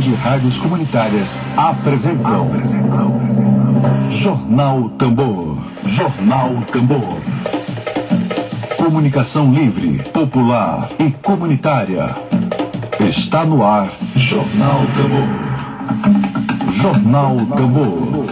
de rádios comunitárias apresentam. Jornal Tambor. Jornal Tambor. Comunicação livre, popular e comunitária. Está no ar. Jornal Tambor. Jornal Tambor.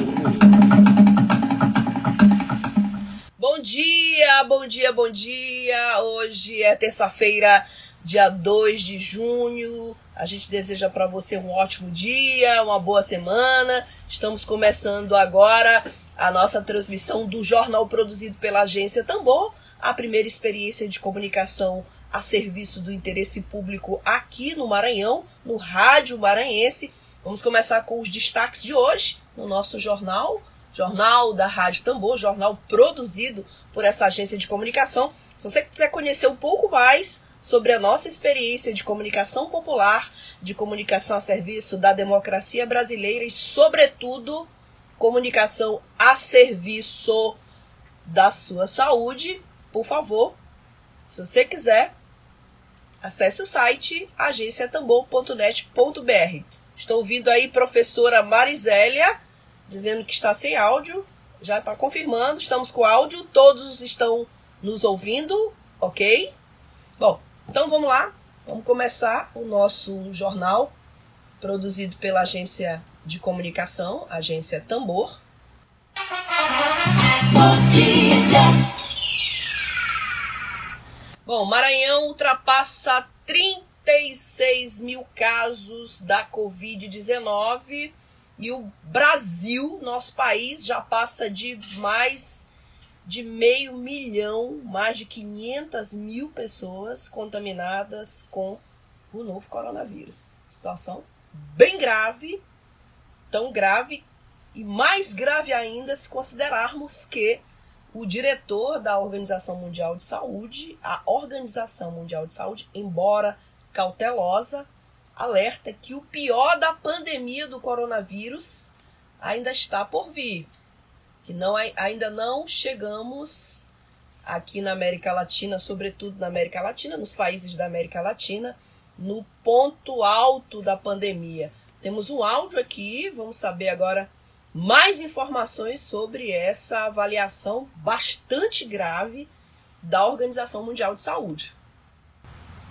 Bom dia, bom dia, bom dia. Hoje é terça-feira, dia 2 de junho. A gente deseja para você um ótimo dia, uma boa semana. Estamos começando agora a nossa transmissão do jornal produzido pela agência Tambor, a primeira experiência de comunicação a serviço do interesse público aqui no Maranhão, no Rádio Maranhense. Vamos começar com os destaques de hoje no nosso jornal, jornal da Rádio Tambor, jornal produzido por essa agência de comunicação. Se você quiser conhecer um pouco mais sobre a nossa experiência de comunicação popular, de comunicação a serviço da democracia brasileira e, sobretudo, comunicação a serviço da sua saúde, por favor, se você quiser, acesse o site agenciatambor.net.br. Estou ouvindo aí professora Marisélia dizendo que está sem áudio. Já está confirmando, estamos com áudio, todos estão nos ouvindo, ok? Então vamos lá, vamos começar o nosso jornal produzido pela agência de comunicação, agência Tambor. Notícias. Bom, Maranhão ultrapassa 36 mil casos da Covid-19 e o Brasil, nosso país, já passa de mais de meio milhão, mais de 500 mil pessoas contaminadas com o novo coronavírus. Situação bem grave, tão grave e mais grave ainda se considerarmos que o diretor da Organização Mundial de Saúde, a Organização Mundial de Saúde, embora cautelosa, alerta que o pior da pandemia do coronavírus ainda está por vir. Que não, ainda não chegamos aqui na América Latina, sobretudo na América Latina, nos países da América Latina, no ponto alto da pandemia. Temos um áudio aqui, vamos saber agora mais informações sobre essa avaliação bastante grave da Organização Mundial de Saúde.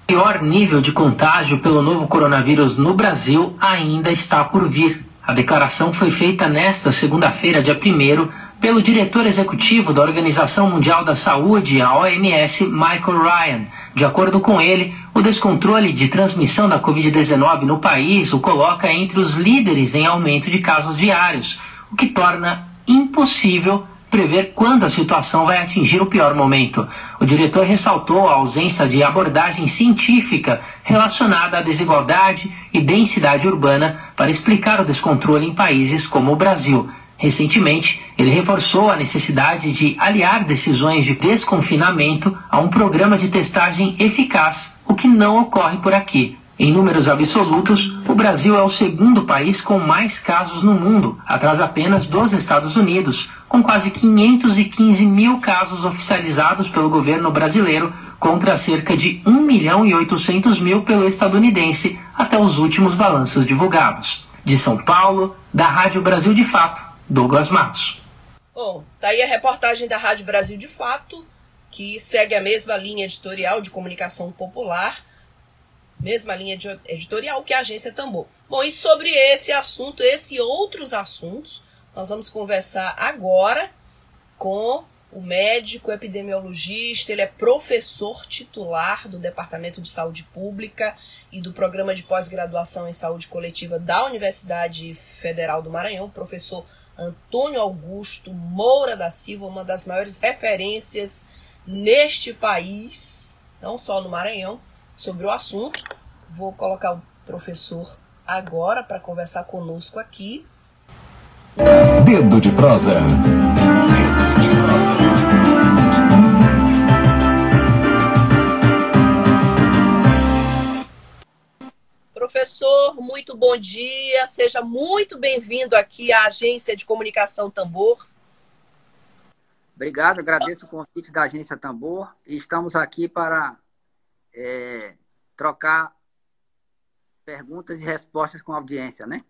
O pior nível de contágio pelo novo coronavírus no Brasil ainda está por vir. A declaração foi feita nesta segunda-feira, dia 1 pelo diretor executivo da Organização Mundial da Saúde, a OMS, Michael Ryan. De acordo com ele, o descontrole de transmissão da Covid-19 no país o coloca entre os líderes em aumento de casos diários o que torna impossível prever quando a situação vai atingir o pior momento. O diretor ressaltou a ausência de abordagem científica relacionada à desigualdade e densidade urbana para explicar o descontrole em países como o Brasil. Recentemente, ele reforçou a necessidade de aliar decisões de desconfinamento a um programa de testagem eficaz, o que não ocorre por aqui. Em números absolutos, o Brasil é o segundo país com mais casos no mundo, atrás apenas dos Estados Unidos, com quase 515 mil casos oficializados pelo governo brasileiro, contra cerca de 1 milhão e 800 mil pelo estadunidense até os últimos balanços divulgados. De São Paulo, da Rádio Brasil de Fato, Douglas Matos. Bom, tá aí a reportagem da Rádio Brasil de Fato, que segue a mesma linha editorial de comunicação popular mesma linha editorial que a agência Tambor. Bom, e sobre esse assunto, esse e outros assuntos, nós vamos conversar agora com o médico epidemiologista, ele é professor titular do Departamento de Saúde Pública e do Programa de Pós-Graduação em Saúde Coletiva da Universidade Federal do Maranhão, professor Antônio Augusto Moura da Silva, uma das maiores referências neste país, não só no Maranhão, sobre o assunto. Vou colocar o professor agora para conversar conosco aqui. Dedo de prosa. Dedo de prosa. Professor, muito bom dia. Seja muito bem-vindo aqui à Agência de Comunicação Tambor. Obrigado, agradeço o convite da Agência Tambor. Estamos aqui para é, trocar perguntas e respostas com a audiência, né?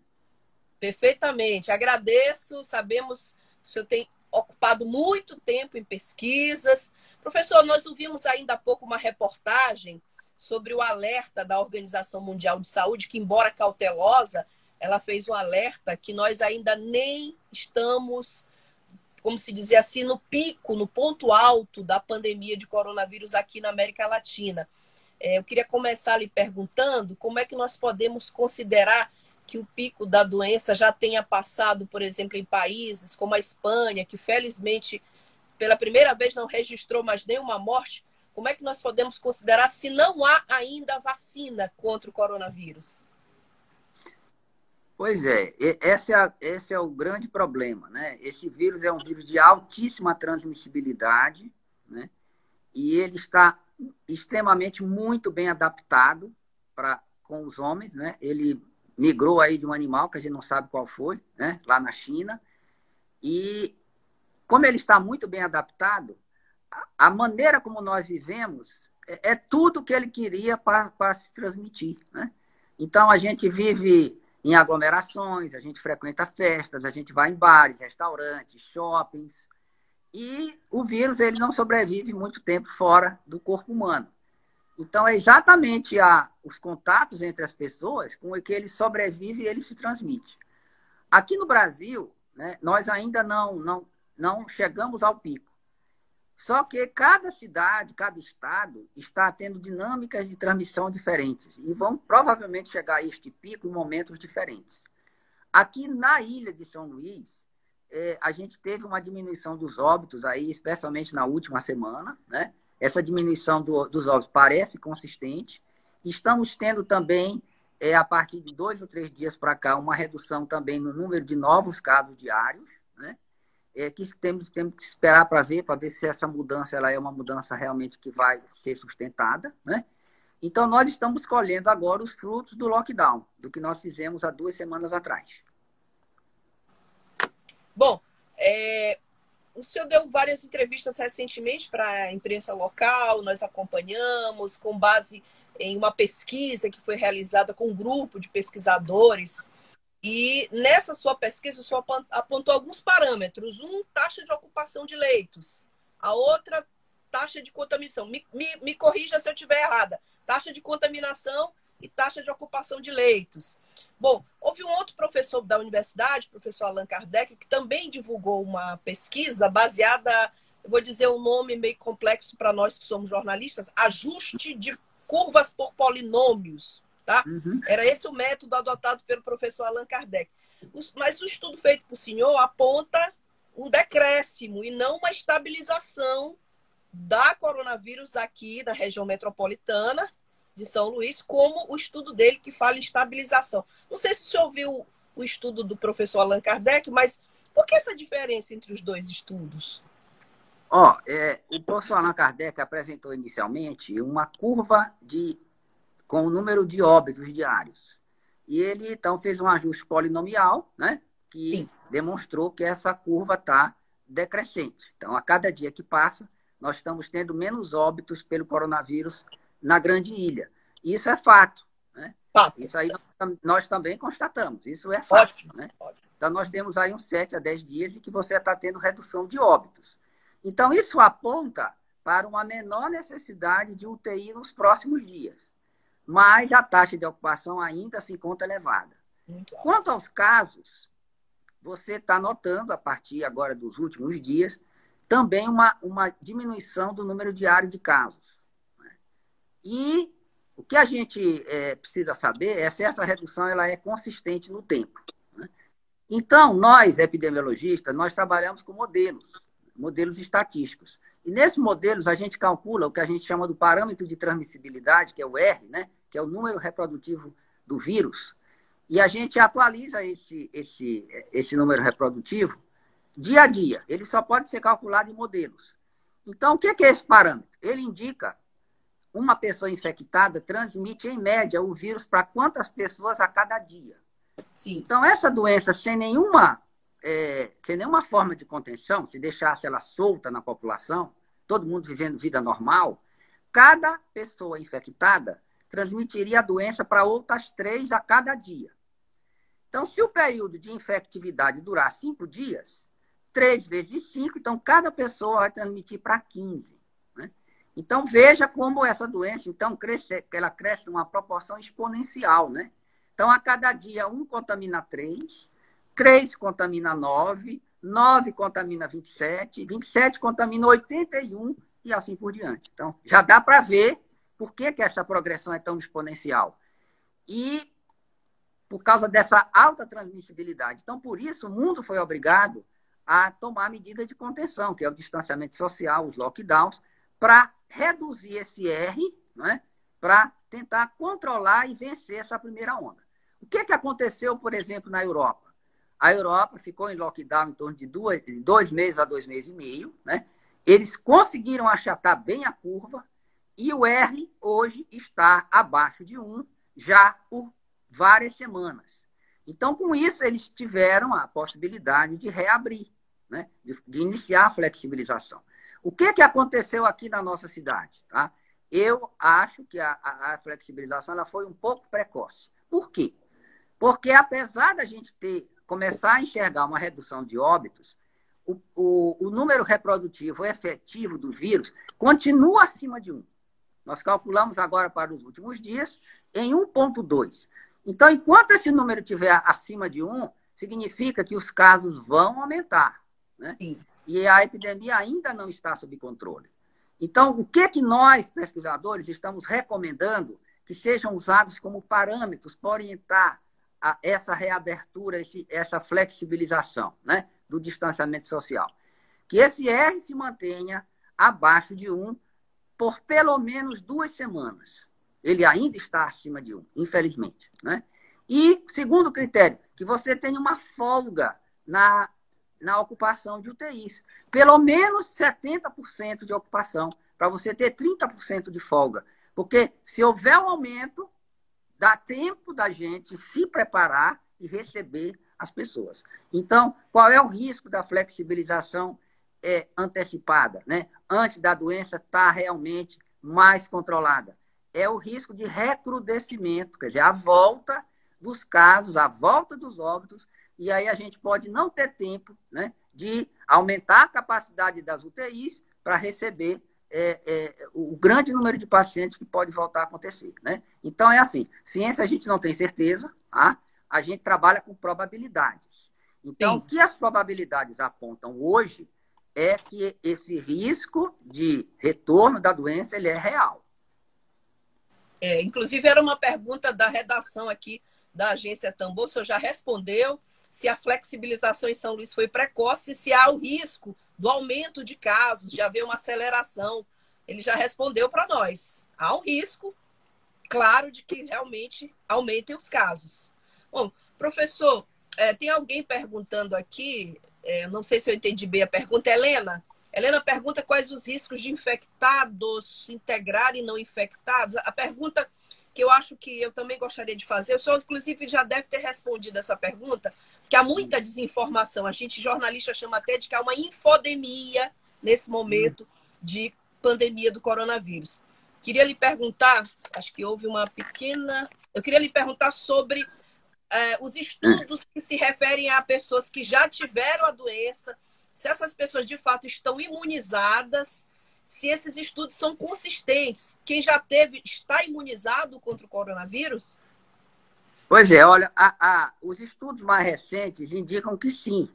Perfeitamente. Agradeço. Sabemos que o senhor tem ocupado muito tempo em pesquisas. Professor, nós ouvimos ainda há pouco uma reportagem sobre o alerta da Organização Mundial de Saúde, que, embora cautelosa, ela fez um alerta que nós ainda nem estamos, como se dizia assim, no pico, no ponto alto da pandemia de coronavírus aqui na América Latina. É, eu queria começar lhe perguntando como é que nós podemos considerar que o pico da doença já tenha passado, por exemplo, em países como a Espanha, que felizmente pela primeira vez não registrou mais nenhuma morte. Como é que nós podemos considerar se não há ainda vacina contra o coronavírus? Pois é, esse é, esse é o grande problema, né? Esse vírus é um vírus de altíssima transmissibilidade, né? E ele está extremamente muito bem adaptado para com os homens, né? Ele migrou aí de um animal que a gente não sabe qual foi, né? Lá na China. E como ele está muito bem adaptado, a maneira como nós vivemos é, é tudo que ele queria para se transmitir, né? Então a gente vive em aglomerações, a gente frequenta festas, a gente vai em bares, restaurantes, shoppings. E o vírus ele não sobrevive muito tempo fora do corpo humano. Então, é exatamente a, os contatos entre as pessoas com que ele sobrevive e ele se transmite. Aqui no Brasil, né, nós ainda não, não, não chegamos ao pico. Só que cada cidade, cada estado está tendo dinâmicas de transmissão diferentes e vão provavelmente chegar a este pico em momentos diferentes. Aqui na ilha de São Luís, é, a gente teve uma diminuição dos óbitos aí, especialmente na última semana, né? Essa diminuição do, dos óbitos parece consistente. Estamos tendo também, é, a partir de dois ou três dias para cá, uma redução também no número de novos casos diários, né? É, que temos, temos que esperar para ver, para ver se essa mudança ela é uma mudança realmente que vai ser sustentada, né? Então, nós estamos colhendo agora os frutos do lockdown, do que nós fizemos há duas semanas atrás. Bom, é, o senhor deu várias entrevistas recentemente para a imprensa local, nós acompanhamos, com base em uma pesquisa que foi realizada com um grupo de pesquisadores. E nessa sua pesquisa, o senhor apontou alguns parâmetros. Um, taxa de ocupação de leitos. A outra, taxa de contaminação. Me, me, me corrija se eu estiver errada. Taxa de contaminação e taxa de ocupação de leitos. Bom, houve um outro professor da universidade, o professor Allan Kardec, que também divulgou uma pesquisa baseada, eu vou dizer um nome meio complexo para nós que somos jornalistas, ajuste de curvas por polinômios. Tá? Uhum. Era esse o método adotado pelo professor Allan Kardec. Mas o estudo feito por senhor aponta um decréscimo e não uma estabilização da coronavírus aqui na região metropolitana de São Luís, como o estudo dele que fala em estabilização. Não sei se você ouviu o estudo do professor Allan Kardec, mas por que essa diferença entre os dois estudos? Ó, oh, é, o professor Allan Kardec apresentou inicialmente uma curva de com o número de óbitos diários. E ele então fez um ajuste polinomial, né, que Sim. demonstrou que essa curva está decrescente. Então, a cada dia que passa, nós estamos tendo menos óbitos pelo coronavírus na grande ilha. Isso é fato. Né? Fato. Isso aí nós, nós, também constatamos. Isso é fato. Ótimo. Né? Ótimo. Então, nós temos aí uns 7 a 10 dias de que você está tendo redução de óbitos. Então, isso aponta para uma menor necessidade de UTI nos próximos dias. Mas a taxa de ocupação ainda se encontra elevada. Quanto aos casos, você está notando, a partir agora dos últimos dias, também uma, uma diminuição do número diário de casos. E o que a gente é, precisa saber é se essa redução ela é consistente no tempo. Né? Então, nós, epidemiologistas, nós trabalhamos com modelos, modelos estatísticos. E nesses modelos, a gente calcula o que a gente chama do parâmetro de transmissibilidade, que é o R, né? que é o número reprodutivo do vírus, e a gente atualiza esse, esse, esse número reprodutivo dia a dia. Ele só pode ser calculado em modelos. Então, o que é esse parâmetro? Ele indica uma pessoa infectada transmite, em média, o vírus para quantas pessoas a cada dia. Sim. Então, essa doença, sem nenhuma, é, sem nenhuma forma de contenção, se deixasse ela solta na população, todo mundo vivendo vida normal, cada pessoa infectada transmitiria a doença para outras três a cada dia. Então, se o período de infectividade durar cinco dias, três vezes cinco, então cada pessoa vai transmitir para 15. Então, veja como essa doença, então, cresce, ela cresce numa proporção exponencial, né? Então, a cada dia, um contamina três, três contamina nove, nove contamina 27, 27 contamina 81 e assim por diante. Então, já dá para ver por que, que essa progressão é tão exponencial. E por causa dessa alta transmissibilidade. Então, por isso, o mundo foi obrigado a tomar medida de contenção, que é o distanciamento social, os lockdowns, para reduzir esse R, né, para tentar controlar e vencer essa primeira onda. O que, que aconteceu, por exemplo, na Europa? A Europa ficou em lockdown em torno de duas, dois meses a dois meses e meio. Né? Eles conseguiram achatar bem a curva e o R hoje está abaixo de 1 já por várias semanas. Então, com isso, eles tiveram a possibilidade de reabrir, né? de, de iniciar a flexibilização. O que, que aconteceu aqui na nossa cidade? Tá? Eu acho que a, a, a flexibilização ela foi um pouco precoce. Por quê? Porque apesar da gente ter começar a enxergar uma redução de óbitos, o, o, o número reprodutivo efetivo do vírus continua acima de 1. Nós calculamos agora para os últimos dias em 1,2. Então, enquanto esse número estiver acima de 1, significa que os casos vão aumentar. Né? E a epidemia ainda não está sob controle. Então, o que, que nós, pesquisadores, estamos recomendando que sejam usados como parâmetros para orientar a essa reabertura, esse, essa flexibilização né, do distanciamento social. Que esse R se mantenha abaixo de 1 por pelo menos duas semanas. Ele ainda está acima de 1, infelizmente. Né? E, segundo critério, que você tenha uma folga na, na ocupação de UTIs. Pelo menos 70% de ocupação, para você ter 30% de folga. Porque se houver um aumento, dá tempo da gente se preparar e receber as pessoas. Então, qual é o risco da flexibilização é, antecipada, né? antes da doença estar tá realmente mais controlada? É o risco de recrudescimento, quer dizer, a volta dos casos, a volta dos óbitos, e aí a gente pode não ter tempo né, de aumentar a capacidade das UTIs para receber é, é, o grande número de pacientes que pode voltar a acontecer. Né? Então, é assim: ciência a gente não tem certeza, tá? a gente trabalha com probabilidades. Então, Sim. o que as probabilidades apontam hoje é que esse risco de retorno da doença ele é real. É, inclusive, era uma pergunta da redação aqui da agência Tambor, o senhor já respondeu se a flexibilização em São Luís foi precoce, se há o risco do aumento de casos, de haver uma aceleração. Ele já respondeu para nós. Há um risco, claro, de que realmente aumentem os casos. Bom, professor, é, tem alguém perguntando aqui, é, não sei se eu entendi bem a pergunta, Helena. Helena pergunta quais os riscos de infectados se integrarem não infectados. A pergunta que eu acho que eu também gostaria de fazer, o senhor, inclusive, já deve ter respondido essa pergunta, que há muita desinformação. A gente, jornalista, chama até de que há uma infodemia nesse momento de pandemia do coronavírus. Queria lhe perguntar, acho que houve uma pequena. Eu queria lhe perguntar sobre é, os estudos que se referem a pessoas que já tiveram a doença, se essas pessoas de fato estão imunizadas, se esses estudos são consistentes. Quem já teve, está imunizado contra o coronavírus? Pois é, olha, a, a, os estudos mais recentes indicam que sim,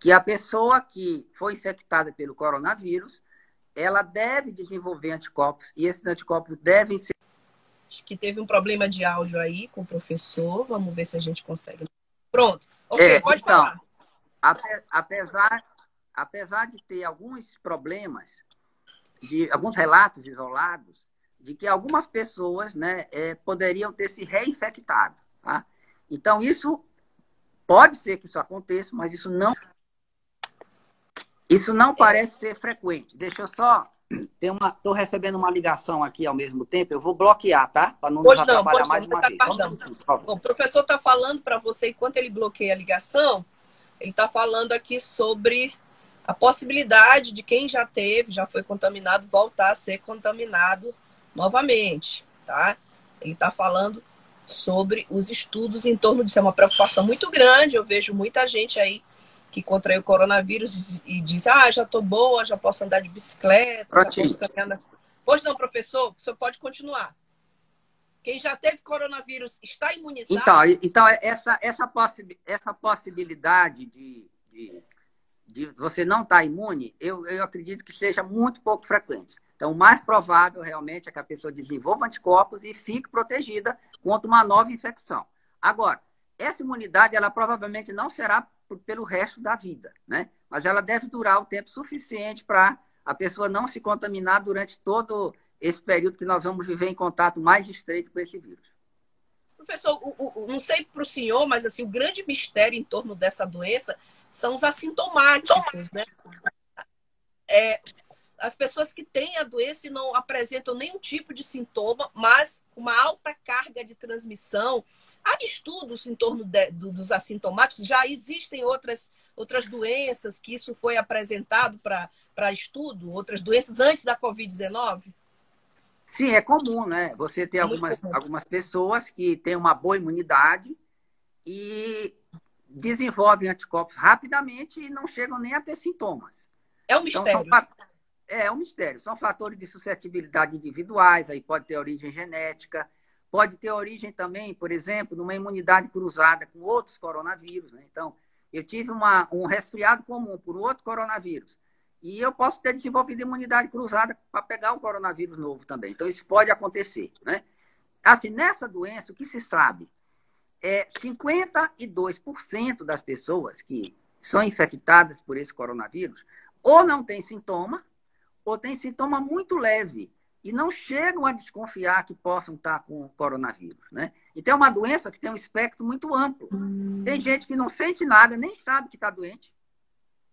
que a pessoa que foi infectada pelo coronavírus, ela deve desenvolver anticorpos e esses anticorpos devem ser. Acho que teve um problema de áudio aí com o professor. Vamos ver se a gente consegue. Pronto. Ok, é, pode então, falar. Apesar, apesar de ter alguns problemas, de alguns relatos isolados, de que algumas pessoas né, é, poderiam ter se reinfectado. Tá? Então, isso pode ser que isso aconteça, mas isso não isso não parece ser frequente. Deixa eu só tem uma estou recebendo uma ligação aqui ao mesmo tempo. Eu vou bloquear, tá? Para não nos atrapalhar mais uma tá vez. Bom, o professor está falando para você enquanto ele bloqueia a ligação. Ele está falando aqui sobre a possibilidade de quem já teve, já foi contaminado, voltar a ser contaminado novamente, tá? Ele está falando sobre os estudos em torno disso. É uma preocupação muito grande. Eu vejo muita gente aí que contraiu o coronavírus e diz: Ah, já estou boa, já posso andar de bicicleta, já posso caminhar. Pois não, professor, o senhor pode continuar. Quem já teve coronavírus está imunizado? Então, então essa, essa, possi essa possibilidade de, de, de você não estar imune, eu, eu acredito que seja muito pouco frequente. Então, o mais provável realmente é que a pessoa desenvolva anticorpos e fique protegida contra uma nova infecção. Agora, essa imunidade, ela provavelmente não será pelo resto da vida, né? Mas ela deve durar o tempo suficiente para a pessoa não se contaminar durante todo esse período que nós vamos viver em contato mais estreito com esse vírus. Professor, o, o, não sei para o senhor, mas assim, o grande mistério em torno dessa doença são os assintomáticos, né? É, as pessoas que têm a doença e não apresentam nenhum tipo de sintoma, mas uma alta carga de transmissão. Há estudos em torno de, dos assintomáticos, já existem outras, outras doenças que isso foi apresentado para estudo, outras doenças antes da Covid-19? Sim, é comum, né? Você tem algumas, algumas pessoas que têm uma boa imunidade e desenvolvem anticorpos rapidamente e não chegam nem a ter sintomas. É um mistério. Então, são, é, é um mistério. São fatores de suscetibilidade individuais, aí pode ter origem genética, pode ter origem também, por exemplo, numa imunidade cruzada com outros coronavírus. Né? Então, eu tive uma, um resfriado comum por outro coronavírus. E eu posso ter desenvolvido imunidade cruzada para pegar um coronavírus novo também. Então, isso pode acontecer. Né? Assim, nessa doença, o que se sabe é 52% das pessoas que são infectadas por esse coronavírus ou não tem sintoma, ou tem sintoma muito leve e não chegam a desconfiar que possam estar com coronavírus, né? Então é uma doença que tem um espectro muito amplo. Hum. Tem gente que não sente nada, nem sabe que está doente,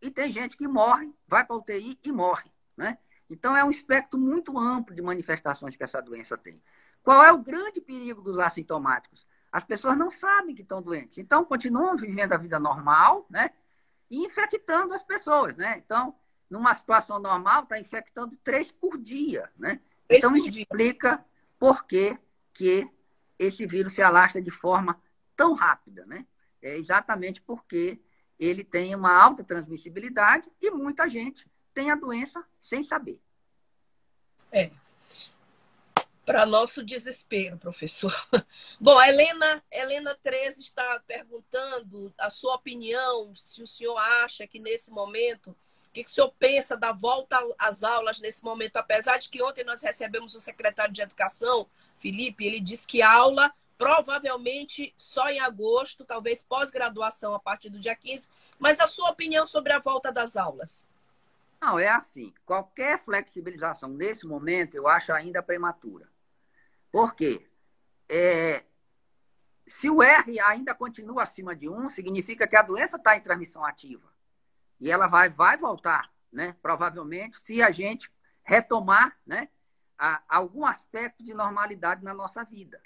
e tem gente que morre, vai para a UTI e morre. Né? Então, é um espectro muito amplo de manifestações que essa doença tem. Qual é o grande perigo dos assintomáticos? As pessoas não sabem que estão doentes. Então, continuam vivendo a vida normal, né? E infectando as pessoas, né? Então, numa situação normal, está infectando três por dia, né? Três então, isso explica por que, que esse vírus se alastra de forma tão rápida, né? É exatamente porque ele tem uma alta transmissibilidade e muita gente tem a doença sem saber. É. Para nosso desespero, professor. Bom, a Helena, Helena 13 está perguntando a sua opinião, se o senhor acha que nesse momento, o que, que o senhor pensa da volta às aulas nesse momento? Apesar de que ontem nós recebemos o secretário de Educação, Felipe, ele disse que a aula provavelmente só em agosto, talvez pós-graduação a partir do dia 15. Mas a sua opinião sobre a volta das aulas? Não, é assim. Qualquer flexibilização nesse momento eu acho ainda prematura. Por quê? É, se o R ainda continua acima de 1, significa que a doença está em transmissão ativa. E ela vai, vai voltar, né? Provavelmente, se a gente retomar né, a, algum aspecto de normalidade na nossa vida.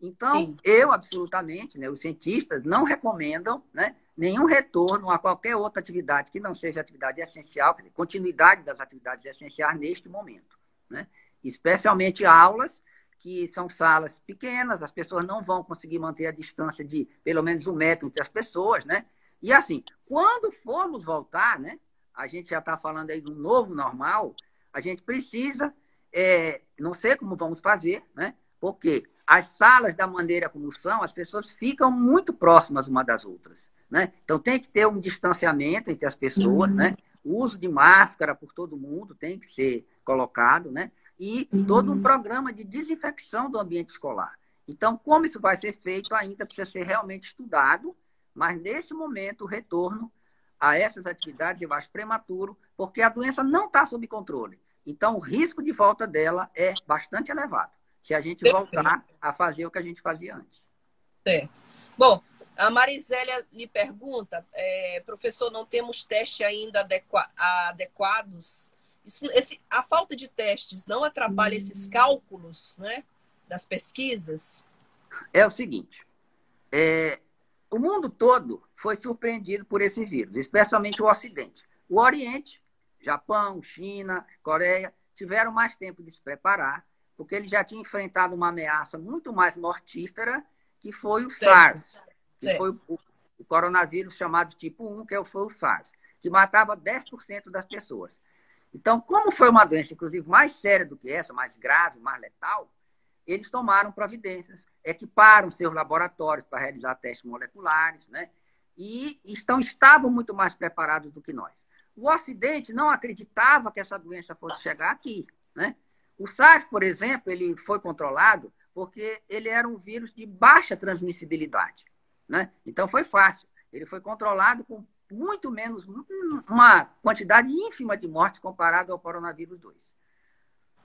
Então, Sim. eu absolutamente, né, os cientistas não recomendam né, nenhum retorno a qualquer outra atividade que não seja atividade essencial, continuidade das atividades essenciais neste momento. Né? Especialmente aulas, que são salas pequenas, as pessoas não vão conseguir manter a distância de pelo menos um metro entre as pessoas, né? E assim, quando formos voltar, né? A gente já está falando aí do novo normal, a gente precisa, é, não sei como vamos fazer, né? Porque as salas, da maneira como são, as pessoas ficam muito próximas uma das outras. Né? Então, tem que ter um distanciamento entre as pessoas, uhum. né? o uso de máscara por todo mundo tem que ser colocado, né? e uhum. todo um programa de desinfecção do ambiente escolar. Então, como isso vai ser feito, ainda precisa ser realmente estudado, mas nesse momento, o retorno a essas atividades eu acho prematuro, porque a doença não está sob controle. Então, o risco de volta dela é bastante elevado se a gente Perfeito. voltar a fazer o que a gente fazia antes. Certo. Bom, a Marisélia lhe pergunta, é, professor, não temos testes ainda adequa adequados. Isso, esse, a falta de testes não atrapalha hum. esses cálculos né, das pesquisas? É o seguinte, é, o mundo todo foi surpreendido por esse vírus, especialmente o Ocidente. O Oriente, Japão, China, Coreia, tiveram mais tempo de se preparar porque ele já tinha enfrentado uma ameaça muito mais mortífera, que foi o. SARS, que foi o, o, coronavírus chamado tipo 1, que foi o SARS, que matava 10% das pessoas. Então, como foi uma doença, inclusive, mais séria do que essa, mais grave, mais letal, eles tomaram providências, equiparam seus laboratórios para realizar testes moleculares, né? E estão, estavam muito mais preparados do que nós. O Ocidente não acreditava que essa doença fosse chegar aqui, né? O SARS, por exemplo, ele foi controlado porque ele era um vírus de baixa transmissibilidade, né? Então foi fácil. Ele foi controlado com muito menos, uma quantidade ínfima de mortes comparado ao coronavírus 2.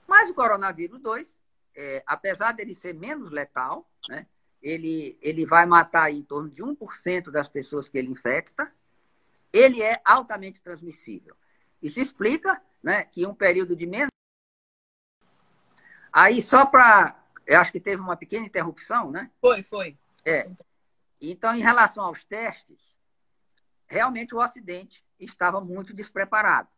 Mas o coronavírus 2 é, apesar dele ser menos letal, né, ele, ele vai matar em torno de 1% das pessoas que ele infecta, ele é altamente transmissível. Isso explica né, que um período de menos. Aí, só para. Eu acho que teve uma pequena interrupção, né? Foi, foi. É. Então, em relação aos testes, realmente o Ocidente estava muito despreparado.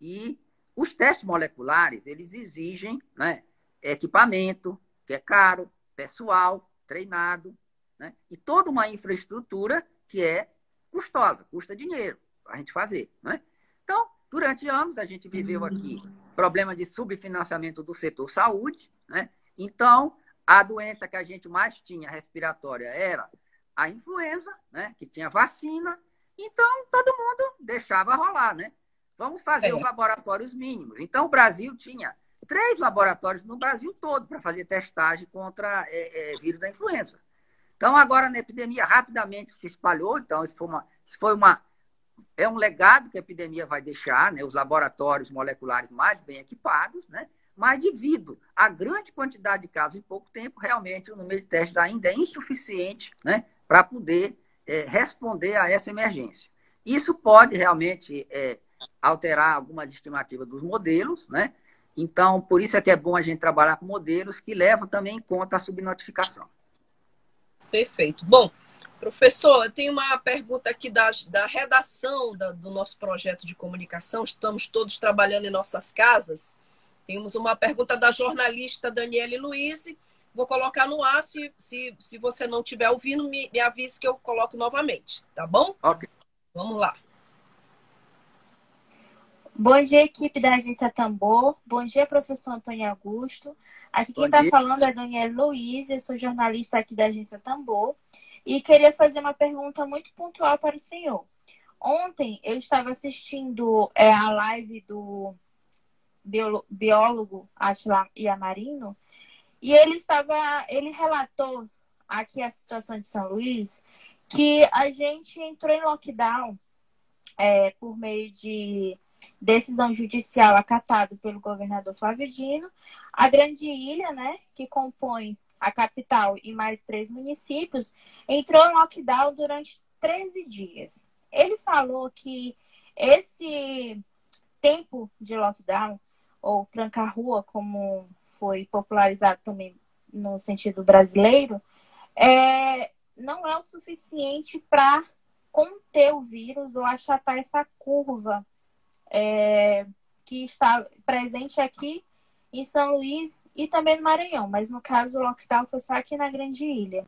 E os testes moleculares, eles exigem né, equipamento, que é caro, pessoal treinado, né? e toda uma infraestrutura que é custosa, custa dinheiro para a gente fazer. Né? Então, durante anos, a gente viveu aqui problema de subfinanciamento do setor saúde. Né? Então, a doença que a gente mais tinha respiratória era a influenza, né? que tinha vacina. Então, todo mundo deixava rolar. Né? Vamos fazer é. os laboratórios mínimos. Então, o Brasil tinha três laboratórios no Brasil todo para fazer testagem contra é, é, vírus da influenza. Então, agora na epidemia rapidamente se espalhou. Então, isso foi uma, isso foi uma é um legado que a epidemia vai deixar, né? Os laboratórios moleculares mais bem equipados, né? Mas devido à grande quantidade de casos em pouco tempo, realmente o número de testes ainda é insuficiente, né? Para poder é, responder a essa emergência. Isso pode realmente é, alterar algumas estimativas dos modelos, né? Então, por isso é que é bom a gente trabalhar com modelos que levam também em conta a subnotificação. Perfeito. Bom, professor, eu tenho uma pergunta aqui da, da redação da, do nosso projeto de comunicação. Estamos todos trabalhando em nossas casas. Temos uma pergunta da jornalista Daniele Luiz. Vou colocar no ar. Se, se, se você não estiver ouvindo, me, me avise que eu coloco novamente. Tá bom? Ok. Vamos lá. Bom dia, equipe da Agência Tambor. Bom dia, professor Antônio Augusto. Aqui quem está falando é Daniela Luiz, eu sou jornalista aqui da Agência Tambor. E queria fazer uma pergunta muito pontual para o senhor. Ontem eu estava assistindo é, a live do biólogo Atila Iamarino e ele estava, ele relatou aqui a situação de São Luís que a gente entrou em lockdown é, por meio de decisão judicial acatado pelo governador Flávio Dino, a Grande Ilha, né, que compõe a capital e mais três municípios, entrou em lockdown durante 13 dias. Ele falou que esse tempo de lockdown, ou tranca-rua, como foi popularizado também no sentido brasileiro, é, não é o suficiente para conter o vírus ou achatar essa curva é, que está presente aqui em São Luís e também no Maranhão, mas no caso o lockdown foi só aqui na Grande Ilha.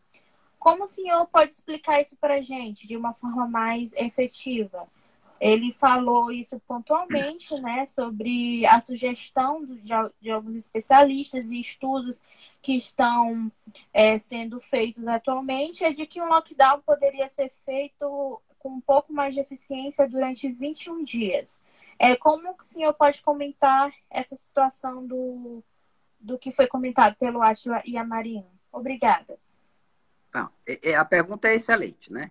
Como o senhor pode explicar isso para a gente de uma forma mais efetiva? Ele falou isso pontualmente, né, sobre a sugestão de, de alguns especialistas e estudos que estão é, sendo feitos atualmente, é de que um lockdown poderia ser feito com um pouco mais de eficiência durante 21 dias. É, como o senhor pode comentar essa situação do, do que foi comentado pelo Átila e a Marina? Obrigada. Então, é, é, a pergunta é excelente, né?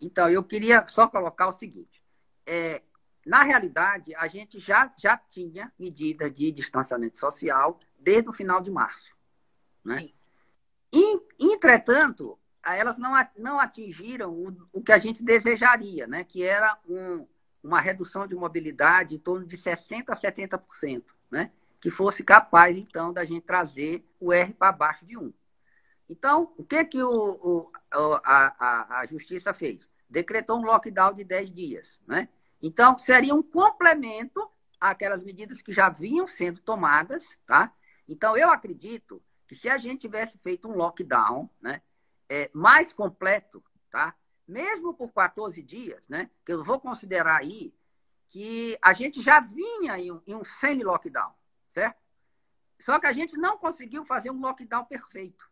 Então, eu queria só colocar o seguinte. É, na realidade, a gente já, já tinha medidas de distanciamento social desde o final de março. Né? Entretanto, elas não, não atingiram o, o que a gente desejaria, né? que era um, uma redução de mobilidade em torno de 60% a 70%, né? que fosse capaz, então, da gente trazer o R para baixo de 1. Então, o que, que o, o a, a, a, Justiça fez? Decretou um lockdown de 10 dias. Né? Então, seria um complemento àquelas medidas que já vinham sendo tomadas, tá? Então, eu acredito que se a gente tivesse feito um lockdown né, é, mais completo, tá? Mesmo por 14 dias, né, que eu vou considerar aí que a gente já vinha em um, um semi-lockdown, certo? Só que a gente não conseguiu fazer um lockdown perfeito.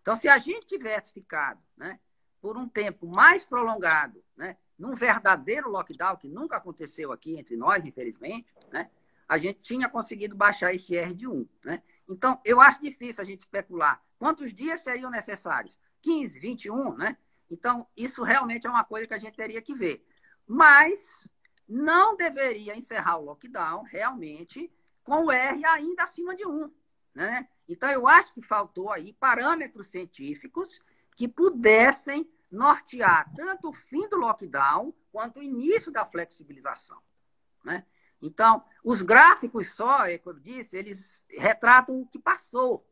Então, se a gente tivesse ficado né, por um tempo mais prolongado, né, num verdadeiro lockdown, que nunca aconteceu aqui entre nós, infelizmente, né, a gente tinha conseguido baixar esse R de 1. Né? Então, eu acho difícil a gente especular quantos dias seriam necessários. 15, 21, né? Então, isso realmente é uma coisa que a gente teria que ver. Mas não deveria encerrar o lockdown realmente com o R ainda acima de 1. Né? Então, eu acho que faltou aí parâmetros científicos que pudessem nortear tanto o fim do lockdown quanto o início da flexibilização. Né? Então, os gráficos só, é como eu disse, eles retratam o que passou.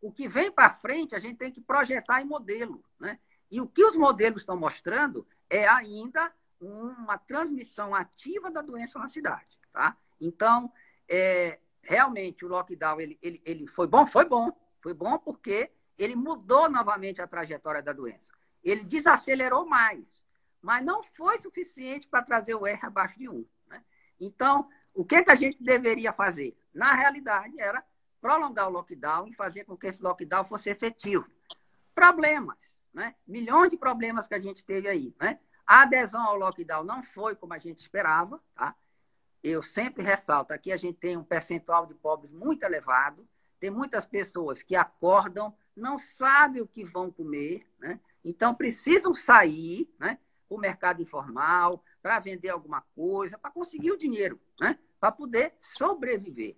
O que vem para frente, a gente tem que projetar em modelo. Né? E o que os modelos estão mostrando é ainda uma transmissão ativa da doença na cidade. Tá? Então, é, realmente, o lockdown ele, ele, ele foi bom? Foi bom. Foi bom porque ele mudou novamente a trajetória da doença. Ele desacelerou mais, mas não foi suficiente para trazer o R abaixo de 1. Né? Então, o que, que a gente deveria fazer? Na realidade, era prolongar o lockdown e fazer com que esse lockdown fosse efetivo. Problemas, né? milhões de problemas que a gente teve aí. Né? A adesão ao lockdown não foi como a gente esperava. Tá? Eu sempre ressalto, aqui a gente tem um percentual de pobres muito elevado, tem muitas pessoas que acordam, não sabem o que vão comer, né? então precisam sair né, para o mercado informal, para vender alguma coisa, para conseguir o dinheiro, né? para poder sobreviver.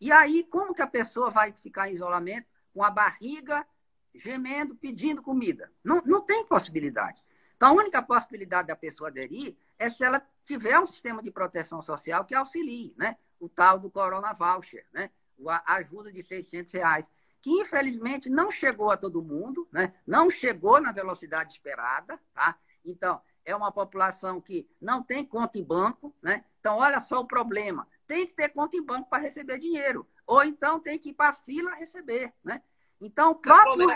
E aí, como que a pessoa vai ficar em isolamento com a barriga gemendo, pedindo comida? Não, não tem possibilidade. Então, a única possibilidade da pessoa aderir é se ela tiver um sistema de proteção social que auxilie, né? O tal do Corona Voucher, né? A ajuda de 600 reais, que infelizmente não chegou a todo mundo, né? Não chegou na velocidade esperada, tá? Então, é uma população que não tem conta em banco, né? Então, olha só o problema. Tem que ter conta em banco para receber dinheiro. Ou então tem que ir para a fila receber, né? Então, o próprio...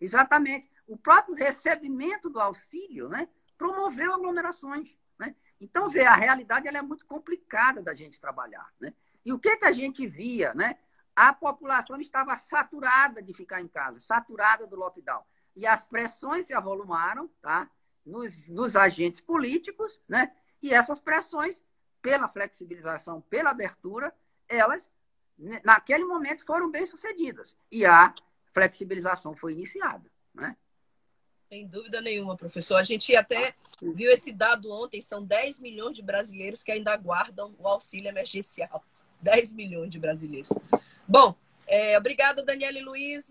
Exatamente. O próprio recebimento do auxílio, né? Promoveu aglomerações, né? Então, vê, a realidade ela é muito complicada da gente trabalhar, né? E o que, que a gente via, né? A população estava saturada de ficar em casa, saturada do lockdown. E as pressões se avolumaram, tá? nos, nos agentes políticos, né? E essas pressões, pela flexibilização, pela abertura, elas, naquele momento, foram bem sucedidas. E a flexibilização foi iniciada, né? Sem dúvida nenhuma, professor. A gente até viu esse dado ontem, são 10 milhões de brasileiros que ainda aguardam o auxílio emergencial. 10 milhões de brasileiros. Bom, é, obrigada, Daniele Luiz.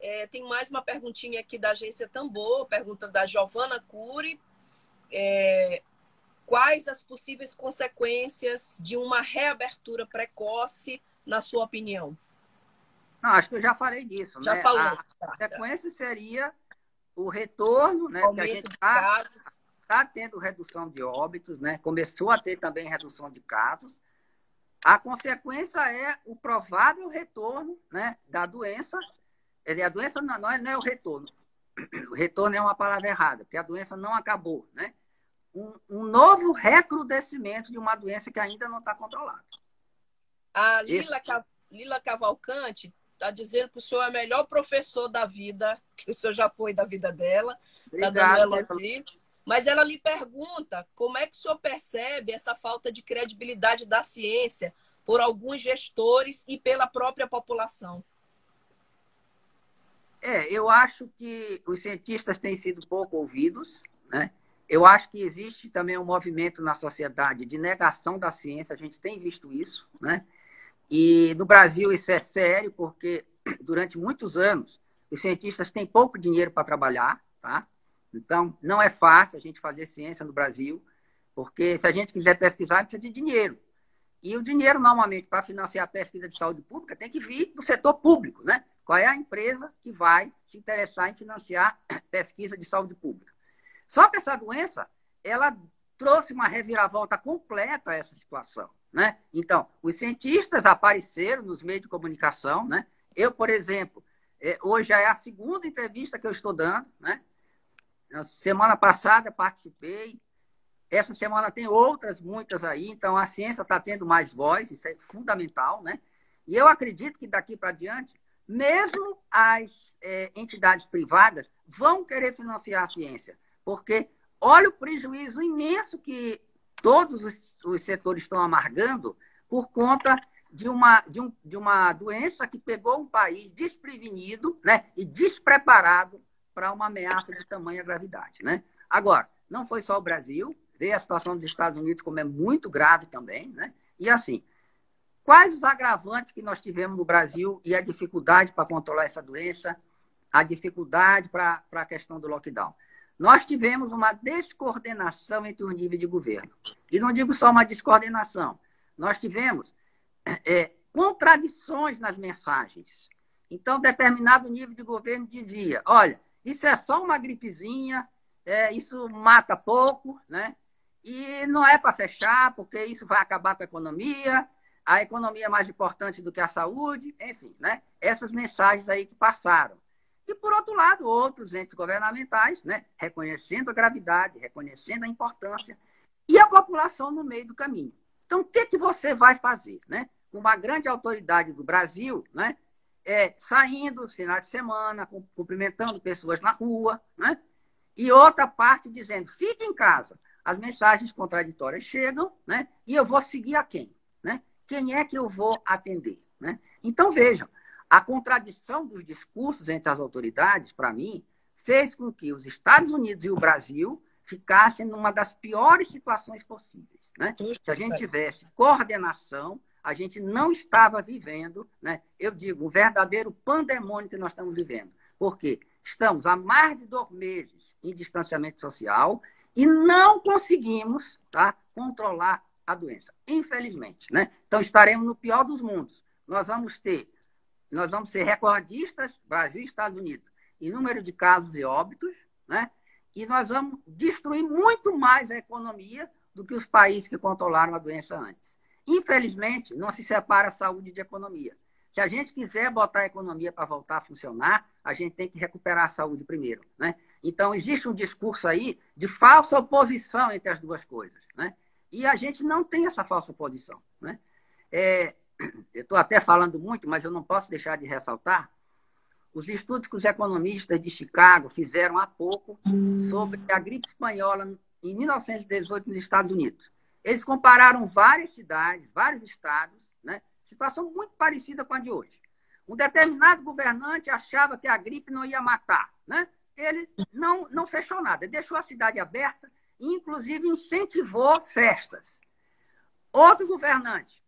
É, tem mais uma perguntinha aqui da agência Tambor, pergunta da Giovana Cury. É, quais as possíveis consequências de uma reabertura precoce, na sua opinião? Não, acho que eu já falei disso. Já né? falou. A tá, sequência seria o retorno, né? que a gente está tá tendo redução de óbitos, né? Começou a ter também redução de casos. A consequência é o provável retorno né, da doença a doença não é, não é o retorno. O retorno é uma palavra errada, porque a doença não acabou, né? Um, um novo recrudescimento de uma doença que ainda não está controlada. A Lila, Esse... Lila Cavalcante está dizendo que o senhor é o melhor professor da vida, que o senhor já foi da vida dela, tá da dando Mas ela lhe pergunta como é que o senhor percebe essa falta de credibilidade da ciência por alguns gestores e pela própria população. É, eu acho que os cientistas têm sido pouco ouvidos, né? Eu acho que existe também um movimento na sociedade de negação da ciência, a gente tem visto isso, né? E no Brasil isso é sério, porque durante muitos anos os cientistas têm pouco dinheiro para trabalhar, tá? Então, não é fácil a gente fazer ciência no Brasil, porque se a gente quiser pesquisar, precisa de dinheiro. E o dinheiro, normalmente, para financiar a pesquisa de saúde pública, tem que vir do setor público, né? Qual é a empresa que vai se interessar em financiar pesquisa de saúde pública? Só que essa doença, ela trouxe uma reviravolta completa a essa situação. Né? Então, os cientistas apareceram nos meios de comunicação. Né? Eu, por exemplo, é, hoje é a segunda entrevista que eu estou dando. Né? Na semana passada participei. Essa semana tem outras, muitas aí. Então, a ciência está tendo mais voz, isso é fundamental. Né? E eu acredito que daqui para diante, mesmo as é, entidades privadas vão querer financiar a ciência, porque olha o prejuízo imenso que todos os, os setores estão amargando por conta de uma, de, um, de uma doença que pegou um país desprevenido né, e despreparado para uma ameaça de tamanha gravidade. Né? Agora, não foi só o Brasil, veio a situação dos Estados Unidos como é muito grave também. Né? E assim, quais os agravantes que nós tivemos no Brasil e a dificuldade para controlar essa doença, a dificuldade para a questão do lockdown? Nós tivemos uma descoordenação entre os níveis de governo. E não digo só uma descoordenação, nós tivemos é, contradições nas mensagens. Então, determinado nível de governo dizia: olha, isso é só uma gripezinha, é, isso mata pouco, né? E não é para fechar, porque isso vai acabar com a economia, a economia é mais importante do que a saúde, enfim, né? Essas mensagens aí que passaram. E, por outro lado, outros entes governamentais, né, reconhecendo a gravidade, reconhecendo a importância, e a população no meio do caminho. Então, o que, que você vai fazer? Né? Uma grande autoridade do Brasil, né, é, saindo nos finais de semana, cumprimentando pessoas na rua, né? e outra parte dizendo: fique em casa. As mensagens contraditórias chegam, né? e eu vou seguir a quem? Né? Quem é que eu vou atender? Né? Então, vejam, a contradição dos discursos entre as autoridades, para mim, fez com que os Estados Unidos e o Brasil ficassem numa das piores situações possíveis. Né? Se a gente tivesse coordenação, a gente não estava vivendo, né? eu digo, um verdadeiro pandemônio que nós estamos vivendo. Porque estamos há mais de dois meses em distanciamento social e não conseguimos tá, controlar a doença, infelizmente. Né? Então, estaremos no pior dos mundos. Nós vamos ter nós vamos ser recordistas, Brasil e Estados Unidos, em número de casos e óbitos, né? e nós vamos destruir muito mais a economia do que os países que controlaram a doença antes. Infelizmente, não se separa saúde de economia. Se a gente quiser botar a economia para voltar a funcionar, a gente tem que recuperar a saúde primeiro. Né? Então, existe um discurso aí de falsa oposição entre as duas coisas. Né? E a gente não tem essa falsa oposição. Né? É, eu estou até falando muito, mas eu não posso deixar de ressaltar os estudos que os economistas de Chicago fizeram há pouco sobre a gripe espanhola em 1918 nos Estados Unidos. Eles compararam várias cidades, vários estados, né? situação muito parecida com a de hoje. Um determinado governante achava que a gripe não ia matar. Né? Ele não, não fechou nada, deixou a cidade aberta e, inclusive, incentivou festas. Outro governante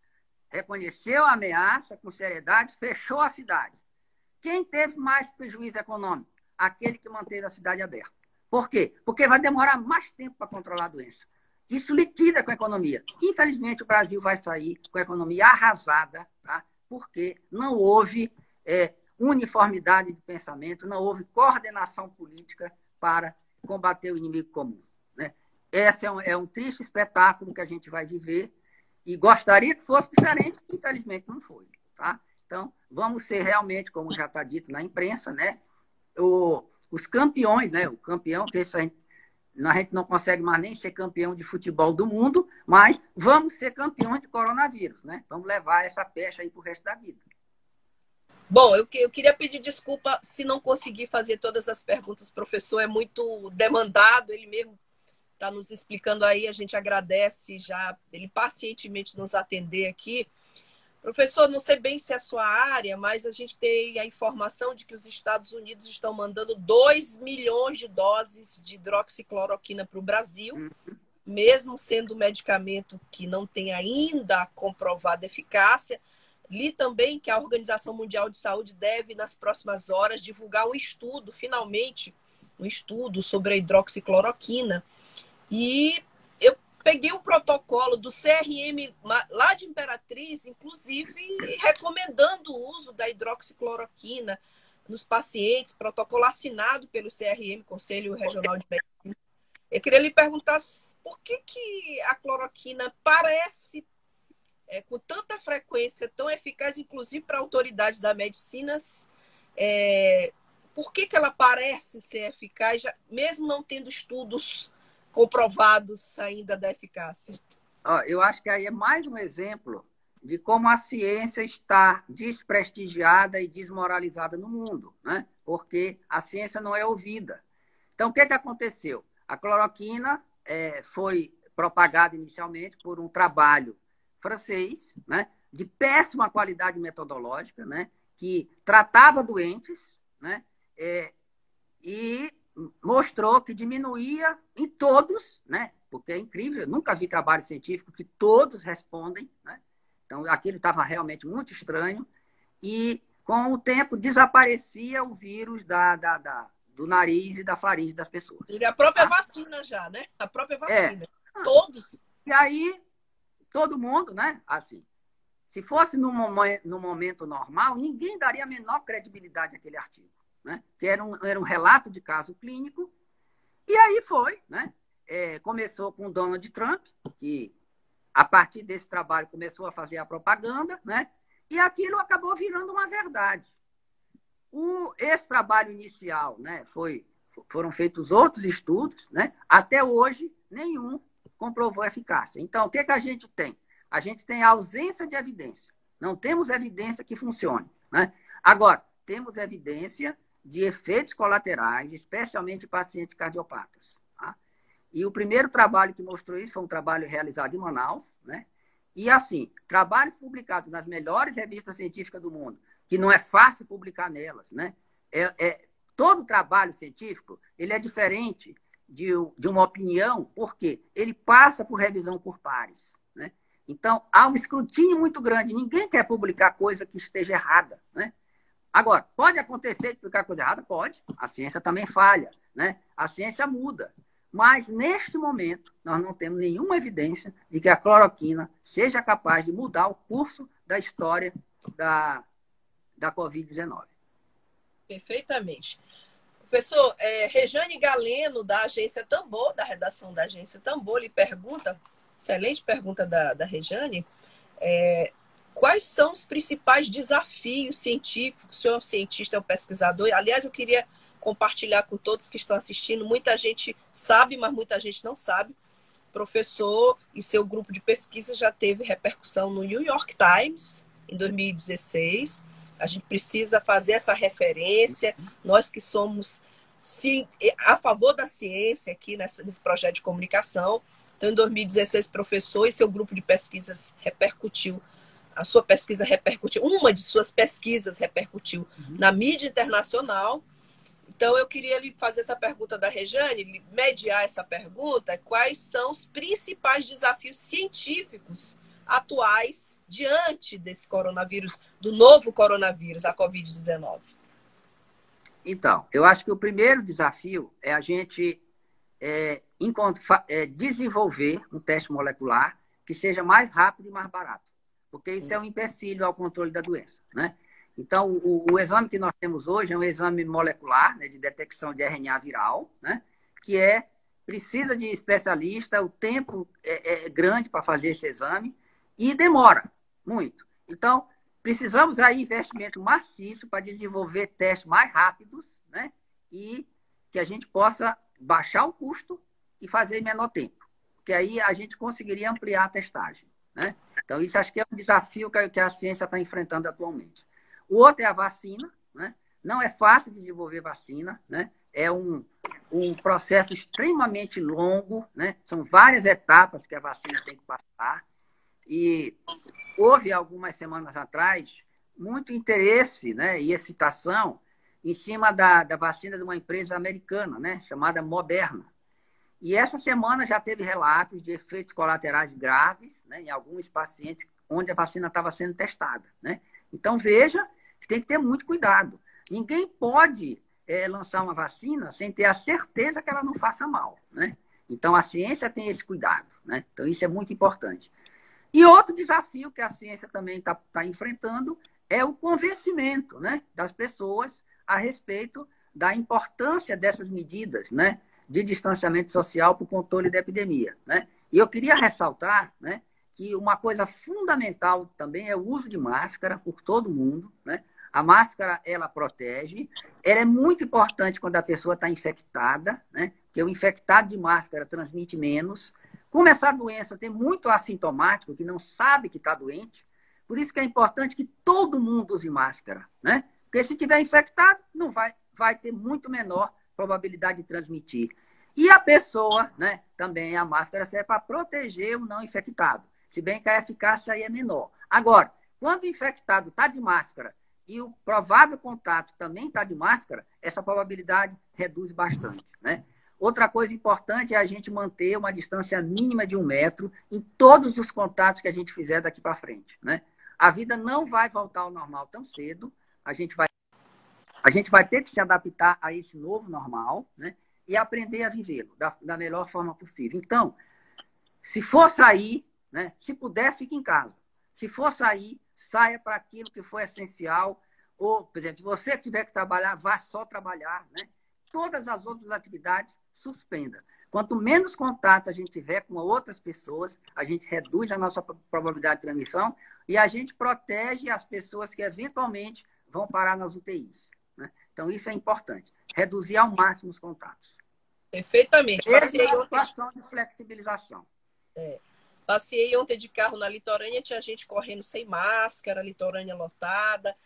reconheceu a ameaça com seriedade, fechou a cidade. Quem teve mais prejuízo econômico? Aquele que manteve a cidade aberta. Por quê? Porque vai demorar mais tempo para controlar a doença. Isso liquida com a economia. Infelizmente, o Brasil vai sair com a economia arrasada, tá? porque não houve é, uniformidade de pensamento, não houve coordenação política para combater o inimigo comum. Né? Esse é um, é um triste espetáculo que a gente vai viver e gostaria que fosse diferente, infelizmente não foi. Tá? Então, vamos ser realmente, como já está dito na imprensa, né? O, os campeões, né? O campeão, que isso a gente, a gente não consegue mais nem ser campeão de futebol do mundo, mas vamos ser campeões de coronavírus, né? Vamos levar essa pecha aí para o resto da vida. Bom, eu, eu queria pedir desculpa se não conseguir fazer todas as perguntas. Professor é muito demandado, ele mesmo está nos explicando aí, a gente agradece já ele pacientemente nos atender aqui. Professor, não sei bem se é a sua área, mas a gente tem a informação de que os Estados Unidos estão mandando 2 milhões de doses de hidroxicloroquina para o Brasil, mesmo sendo um medicamento que não tem ainda comprovada eficácia. Li também que a Organização Mundial de Saúde deve, nas próximas horas, divulgar um estudo, finalmente, um estudo sobre a hidroxicloroquina. E eu peguei o protocolo do CRM lá de Imperatriz, inclusive recomendando o uso da hidroxicloroquina nos pacientes, protocolo assinado pelo CRM, Conselho Regional de Medicina. Eu queria lhe perguntar por que, que a cloroquina parece é, com tanta frequência, tão eficaz, inclusive para autoridades da medicina, é, por que, que ela parece ser eficaz, já, mesmo não tendo estudos comprovados ainda da eficácia? Eu acho que aí é mais um exemplo de como a ciência está desprestigiada e desmoralizada no mundo, né? porque a ciência não é ouvida. Então, o que, que aconteceu? A cloroquina é, foi propagada inicialmente por um trabalho francês, né, de péssima qualidade metodológica, né, que tratava doentes, né, é, e mostrou que diminuía em todos, né, porque é incrível, nunca vi trabalho científico que todos respondem, né, então aquilo estava realmente muito estranho, e com o tempo desaparecia o vírus da, da, da do nariz e da faringe das pessoas. E a própria tá? vacina já, né? A própria é. vacina. É. Todos. E aí todo mundo, né? Assim, se fosse no, momento, no momento normal, ninguém daria a menor credibilidade àquele artigo, né? Que era um, era um relato de caso clínico. E aí foi, né? É, começou com Donald Trump, que a partir desse trabalho começou a fazer a propaganda, né? E aquilo acabou virando uma verdade. O, esse trabalho inicial, né? Foi, foram feitos outros estudos, né? Até hoje, nenhum comprovou eficácia. Então, o que, que a gente tem? A gente tem a ausência de evidência. Não temos evidência que funcione. Né? Agora, temos evidência de efeitos colaterais, especialmente em pacientes cardiopatas. Tá? E o primeiro trabalho que mostrou isso foi um trabalho realizado em Manaus. Né? E, assim, trabalhos publicados nas melhores revistas científicas do mundo, que não é fácil publicar nelas. Né? É, é, todo trabalho científico ele é diferente de, de uma opinião, porque ele passa por revisão por pares. Né? Então, há um escrutínio muito grande. Ninguém quer publicar coisa que esteja errada. Né? Agora, pode acontecer de publicar coisa errada? Pode. A ciência também falha. Né? A ciência muda. Mas, neste momento, nós não temos nenhuma evidência de que a cloroquina seja capaz de mudar o curso da história da, da Covid-19. Perfeitamente. Professor, é, Rejane Galeno, da agência Tambor, da redação da agência Tambor, lhe pergunta, excelente pergunta da, da Rejane, é, quais são os principais desafios científicos? O senhor é um cientista, é um pesquisador. Aliás, eu queria compartilhar com todos que estão assistindo. Muita gente sabe, mas muita gente não sabe. professor e seu grupo de pesquisa já teve repercussão no New York Times em 2016 a gente precisa fazer essa referência. Nós que somos a favor da ciência aqui nesse projeto de comunicação. Então, em 2016, professor e seu grupo de pesquisas repercutiu, a sua pesquisa repercutiu, uma de suas pesquisas repercutiu uhum. na mídia internacional. Então, eu queria lhe fazer essa pergunta da Rejane, mediar essa pergunta: quais são os principais desafios científicos atuais diante desse coronavírus, do novo coronavírus, a Covid-19? Então, eu acho que o primeiro desafio é a gente é, é, desenvolver um teste molecular que seja mais rápido e mais barato, porque isso é um empecilho ao controle da doença, né? Então, o, o exame que nós temos hoje é um exame molecular, né, de detecção de RNA viral, né, que é precisa de especialista, o tempo é, é grande para fazer esse exame, e demora muito. Então, precisamos aí investimento maciço para desenvolver testes mais rápidos, né? E que a gente possa baixar o custo e fazer em menor tempo. Que aí a gente conseguiria ampliar a testagem, né? Então, isso acho que é um desafio que a ciência está enfrentando atualmente. O outro é a vacina, né? Não é fácil desenvolver vacina, né? É um, um processo extremamente longo, né? São várias etapas que a vacina tem que passar. E houve algumas semanas atrás muito interesse né, e excitação em cima da, da vacina de uma empresa americana, né, chamada Moderna. E essa semana já teve relatos de efeitos colaterais graves né, em alguns pacientes onde a vacina estava sendo testada. Né? Então, veja que tem que ter muito cuidado. Ninguém pode é, lançar uma vacina sem ter a certeza que ela não faça mal. Né? Então, a ciência tem esse cuidado. Né? Então, isso é muito importante. E outro desafio que a ciência também está tá enfrentando é o convencimento né, das pessoas a respeito da importância dessas medidas né, de distanciamento social para o controle da epidemia. Né? E eu queria ressaltar né, que uma coisa fundamental também é o uso de máscara por todo mundo, né? A máscara, ela protege. Ela é muito importante quando a pessoa está infectada, né? Porque o infectado de máscara transmite menos. Como essa doença tem muito assintomático, que não sabe que está doente, por isso que é importante que todo mundo use máscara, né? Porque se tiver infectado, não vai, vai ter muito menor probabilidade de transmitir. E a pessoa, né, também a máscara serve para proteger o não infectado, se bem que a eficácia aí é menor. Agora, quando o infectado está de máscara e o provável contato também está de máscara, essa probabilidade reduz bastante, né? Outra coisa importante é a gente manter uma distância mínima de um metro em todos os contatos que a gente fizer daqui para frente, né? A vida não vai voltar ao normal tão cedo, a gente vai a gente vai ter que se adaptar a esse novo normal, né? E aprender a vivê-lo da, da melhor forma possível. Então, se for sair, né? Se puder, fique em casa. Se for sair, saia para aquilo que for essencial. Ou, por exemplo, se você tiver que trabalhar, vá só trabalhar, né? Todas as outras atividades, suspenda. Quanto menos contato a gente tiver com outras pessoas, a gente reduz a nossa probabilidade de transmissão e a gente protege as pessoas que eventualmente vão parar nas UTIs. Então, isso é importante. Reduzir ao máximo os contatos. Perfeitamente. Passei é uma questão de flexibilização. É. Passei ontem de carro na litorânea, tinha gente correndo sem máscara, litorânea lotada.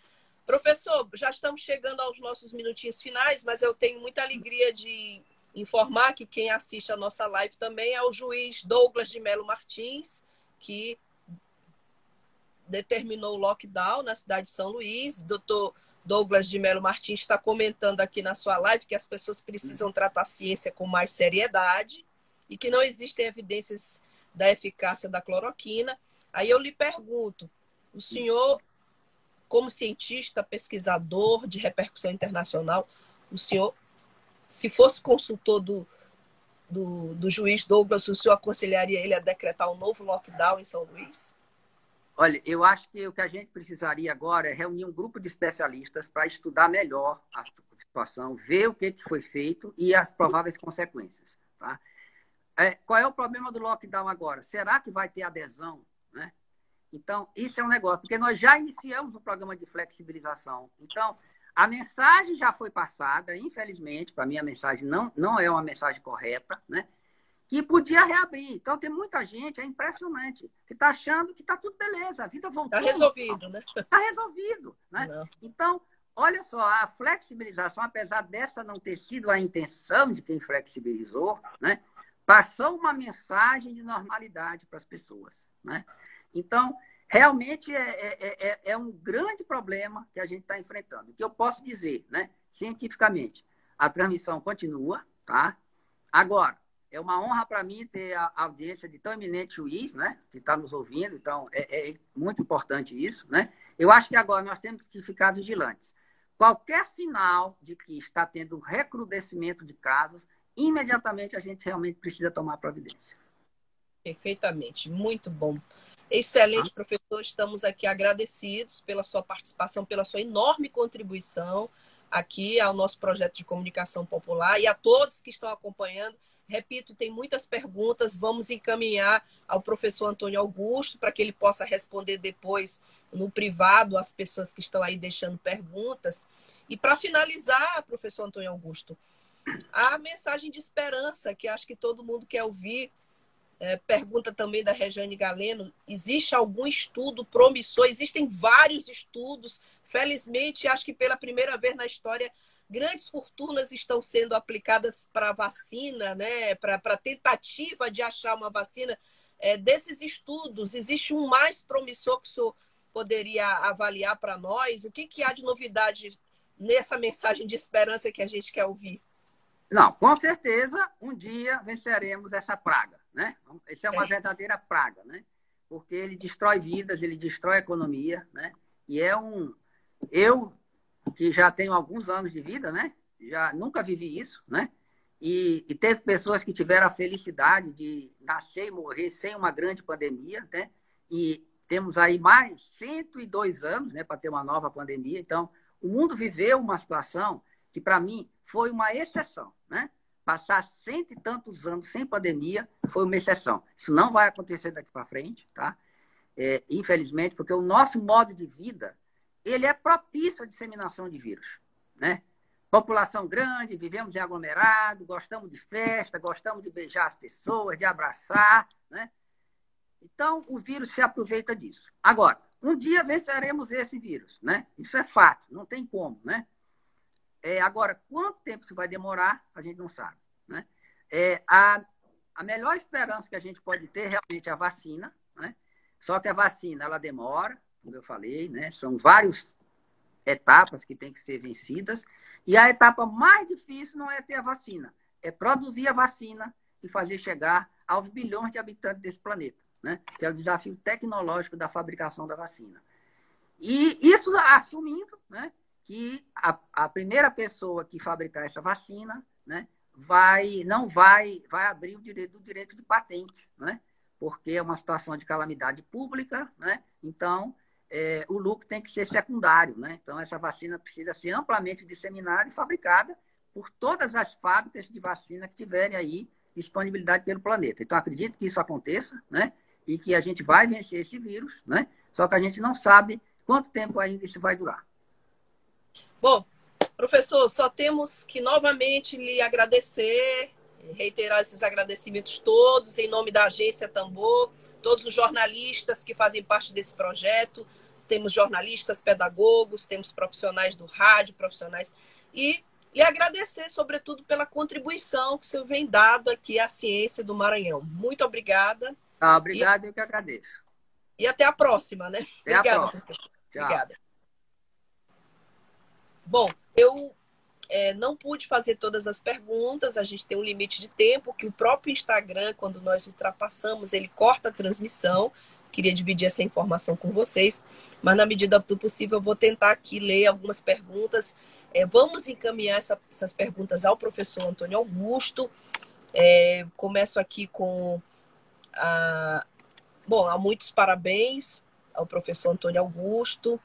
Professor, já estamos chegando aos nossos minutinhos finais, mas eu tenho muita alegria de informar que quem assiste a nossa live também é o juiz Douglas de Melo Martins, que determinou o lockdown na cidade de São Luís. Doutor Douglas de Melo Martins está comentando aqui na sua live que as pessoas precisam tratar a ciência com mais seriedade e que não existem evidências da eficácia da cloroquina. Aí eu lhe pergunto, o senhor, como cientista, pesquisador de repercussão internacional, o senhor, se fosse consultor do, do, do juiz Douglas, o senhor aconselharia ele a decretar um novo lockdown em São Luís? Olha, eu acho que o que a gente precisaria agora é reunir um grupo de especialistas para estudar melhor a situação, ver o que, que foi feito e as prováveis consequências. Tá? É, qual é o problema do lockdown agora? Será que vai ter adesão? Né? Então, isso é um negócio, porque nós já iniciamos o programa de flexibilização. Então, a mensagem já foi passada, infelizmente, para mim a mensagem não, não é uma mensagem correta, né? Que podia reabrir. Então, tem muita gente, é impressionante, que está achando que está tudo beleza, a vida voltou. Está resolvido, né? Está resolvido. Né? Não. Então, olha só, a flexibilização, apesar dessa não ter sido a intenção de quem flexibilizou, né? passou uma mensagem de normalidade para as pessoas. Né? Então, realmente é, é, é, é, um grande problema que a gente está enfrentando. O que eu posso dizer, né? cientificamente, a transmissão continua, tá? Agora, é uma honra para mim ter a audiência de tão eminente juiz, né? Que está nos ouvindo, então é, é, muito importante isso, né? Eu acho que agora nós temos que ficar vigilantes. Qualquer sinal de que está tendo recrudescimento de casos, imediatamente a gente realmente precisa tomar providência. Perfeitamente, muito bom. Excelente, ah. professor. Estamos aqui agradecidos pela sua participação, pela sua enorme contribuição aqui ao nosso projeto de comunicação popular e a todos que estão acompanhando Repito, tem muitas perguntas, vamos encaminhar ao professor Antônio Augusto para que ele possa responder depois no privado as pessoas que estão aí deixando perguntas. E para finalizar, professor Antônio Augusto, a mensagem de esperança que acho que todo mundo quer ouvir. É, pergunta também da Regiane Galeno: existe algum estudo promissor? Existem vários estudos. Felizmente, acho que pela primeira vez na história grandes fortunas estão sendo aplicadas para vacina, né, para tentativa de achar uma vacina. É, desses estudos, existe um mais promissor que o senhor poderia avaliar para nós? O que, que há de novidade nessa mensagem de esperança que a gente quer ouvir? Não, com certeza, um dia venceremos essa praga, né? Essa é uma é. verdadeira praga, né? Porque ele destrói vidas, ele destrói a economia, né? E é um... Eu que já tenho alguns anos de vida, né? Já nunca vivi isso, né? E, e, teve pessoas que tiveram a felicidade de nascer e morrer sem uma grande pandemia, né? E temos aí mais 102 anos, né, para ter uma nova pandemia. Então, o mundo viveu uma situação que, para mim, foi uma exceção, né? passar cento e tantos anos sem pandemia foi uma exceção. Isso não vai acontecer daqui para frente, tá? É, infelizmente, porque o nosso modo de vida ele é propício à disseminação de vírus, né? População grande, vivemos em aglomerado, gostamos de festa, gostamos de beijar as pessoas, de abraçar, né? Então, o vírus se aproveita disso. Agora, um dia venceremos esse vírus, né? Isso é fato, não tem como, né? É, agora, quanto tempo isso vai demorar, a gente não sabe, né? É, a, a melhor esperança que a gente pode ter realmente é a vacina, né? Só que a vacina, ela demora, como eu falei, né? São várias etapas que têm que ser vencidas. E a etapa mais difícil não é ter a vacina, é produzir a vacina e fazer chegar aos bilhões de habitantes desse planeta né? que é o desafio tecnológico da fabricação da vacina. E isso assumindo né, que a, a primeira pessoa que fabricar essa vacina né, vai, não vai, vai abrir o direito do direito de patente, né? porque é uma situação de calamidade pública, né? então é, o lucro tem que ser secundário. Né? Então, essa vacina precisa ser amplamente disseminada e fabricada por todas as fábricas de vacina que tiverem aí disponibilidade pelo planeta. Então, acredito que isso aconteça, né? e que a gente vai vencer esse vírus, né? Só que a gente não sabe quanto tempo ainda isso vai durar. Bom, professor, só temos que novamente lhe agradecer, reiterar esses agradecimentos todos em nome da agência Tambor, todos os jornalistas que fazem parte desse projeto. Temos jornalistas, pedagogos, temos profissionais do rádio, profissionais e lhe agradecer, sobretudo, pela contribuição que o senhor vem dado aqui à ciência do Maranhão. Muito obrigada. Ah, obrigado, e... eu que agradeço. E até a próxima, né? Até Obrigada, professor. Obrigada. Bom, eu é, não pude fazer todas as perguntas, a gente tem um limite de tempo que o próprio Instagram, quando nós ultrapassamos, ele corta a transmissão. Queria dividir essa informação com vocês, mas na medida do possível eu vou tentar aqui ler algumas perguntas. É, vamos encaminhar essa, essas perguntas ao professor Antônio Augusto. É, começo aqui com ah, bom, há muitos parabéns ao professor Antônio Augusto.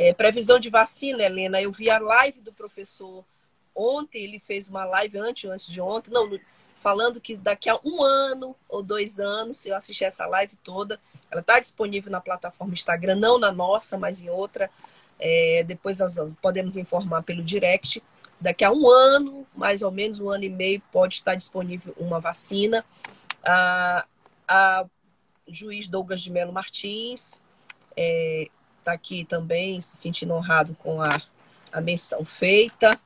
É, previsão de vacina, Helena, eu vi a live do professor ontem, ele fez uma live antes, antes de ontem, não, falando que daqui a um ano ou dois anos, se eu assistir essa live toda, ela está disponível na plataforma Instagram, não na nossa, mas em outra. É, depois nós podemos informar pelo direct. Daqui a um ano, mais ou menos um ano e meio, pode estar disponível uma vacina. Ah, a juiz Douglas de Melo Martins é, tá aqui também se sentindo honrado com a, a menção feita.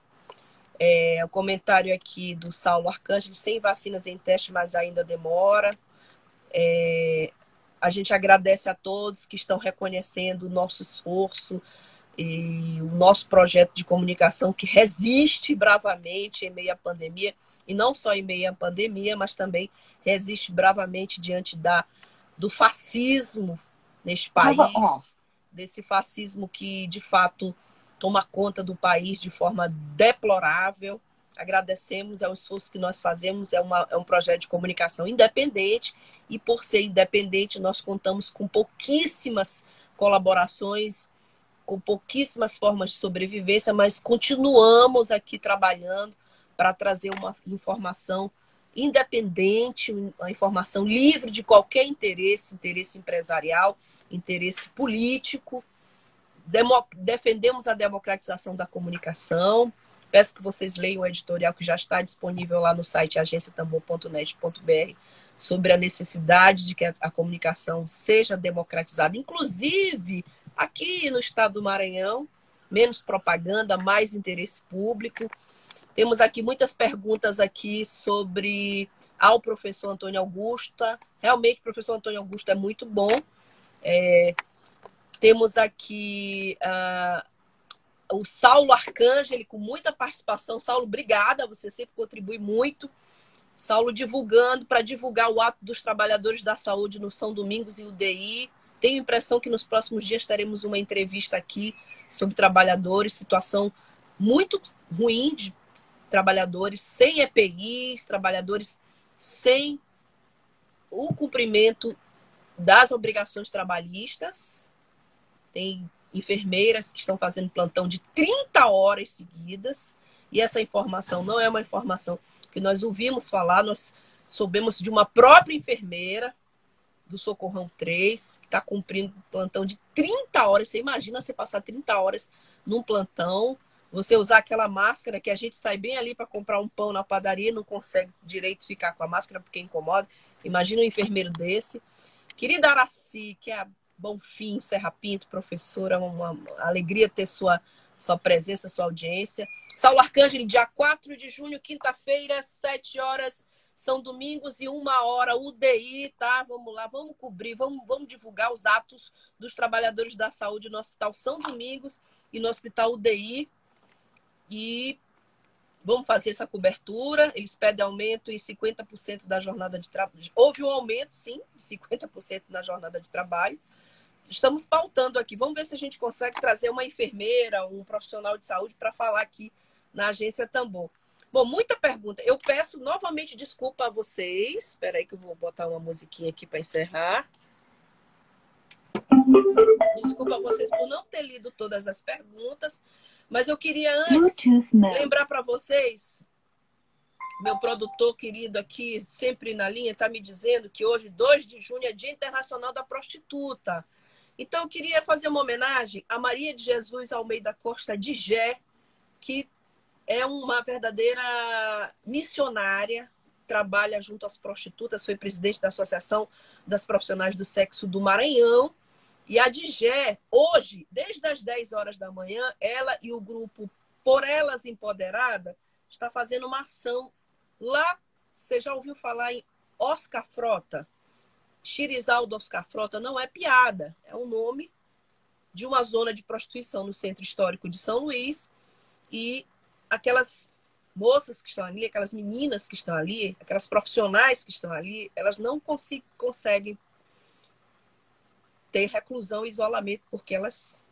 É, o comentário aqui do Saulo Arcângelo, sem vacinas em teste, mas ainda demora. É, a gente agradece a todos que estão reconhecendo o nosso esforço e o nosso projeto de comunicação que resiste bravamente em meio à pandemia, e não só em meio à pandemia, mas também resiste bravamente diante da, do fascismo neste país, desse fascismo que de fato toma conta do país de forma deplorável. Agradecemos ao esforço que nós fazemos, é, uma, é um projeto de comunicação independente, e por ser independente, nós contamos com pouquíssimas colaborações, com pouquíssimas formas de sobrevivência, mas continuamos aqui trabalhando para trazer uma informação independente, uma informação livre de qualquer interesse, interesse empresarial, interesse político. Demo defendemos a democratização da comunicação. Peço que vocês leiam o editorial que já está disponível lá no site agenciatambor.net.br sobre a necessidade de que a, comunicação seja democratizada, inclusive aqui no estado do Maranhão, menos propaganda, mais interesse público. Temos aqui muitas perguntas aqui sobre ao professor Antônio Augusta. Realmente, o professor Antônio Augusto é muito bom. É, temos aqui uh, o Saulo Arcângelo, com muita participação. Saulo, obrigada, você sempre contribui muito. Saulo divulgando, para divulgar o ato dos trabalhadores da saúde no São Domingos e UDI. Tenho a impressão que nos próximos dias teremos uma entrevista aqui sobre trabalhadores, situação muito ruim de trabalhadores sem EPIs, trabalhadores sem o cumprimento das obrigações trabalhistas. Tem enfermeiras que estão fazendo plantão de 30 horas seguidas, e essa informação não é uma informação que nós ouvimos falar, nós soubemos de uma própria enfermeira do Socorrão 3, que está cumprindo plantão de 30 horas. Você imagina você passar 30 horas num plantão, você usar aquela máscara que a gente sai bem ali para comprar um pão na padaria e não consegue direito ficar com a máscara porque incomoda. Imagina um enfermeiro desse. Querida Araci, que é Bonfim, Serra Pinto, professora, uma alegria ter sua, sua presença, sua audiência. Saulo Arcângelo, dia 4 de junho, quinta-feira, 7 horas, são domingos e uma hora, UDI, tá? Vamos lá, vamos cobrir, vamos, vamos divulgar os atos dos trabalhadores da saúde no Hospital São Domingos e no Hospital UDI. E vamos fazer essa cobertura. Eles pedem aumento em 50% da jornada de trabalho. Houve um aumento, sim, de 50% na jornada de trabalho. Estamos pautando aqui. Vamos ver se a gente consegue trazer uma enfermeira, um profissional de saúde para falar aqui na agência Tambor. Bom, muita pergunta. Eu peço novamente desculpa a vocês. Espera aí que eu vou botar uma musiquinha aqui para encerrar. Desculpa a vocês por não ter lido todas as perguntas, mas eu queria antes lembrar para vocês, meu produtor querido aqui, sempre na linha, está me dizendo que hoje, 2 de junho, é Dia Internacional da Prostituta. Então, eu queria fazer uma homenagem a Maria de Jesus Almeida Costa de Gé, que é uma verdadeira missionária, trabalha junto às prostitutas, foi presidente da Associação das Profissionais do Sexo do Maranhão. E a Digé, hoje, desde as 10 horas da manhã, ela e o grupo Por Elas Empoderada está fazendo uma ação lá. Você já ouviu falar em Oscar Frota? Chirizaldo Oscar Frota não é piada, é o um nome de uma zona de prostituição no centro histórico de São Luís. E aquelas moças que estão ali, aquelas meninas que estão ali, aquelas profissionais que estão ali, elas não conseguem ter reclusão e isolamento porque elas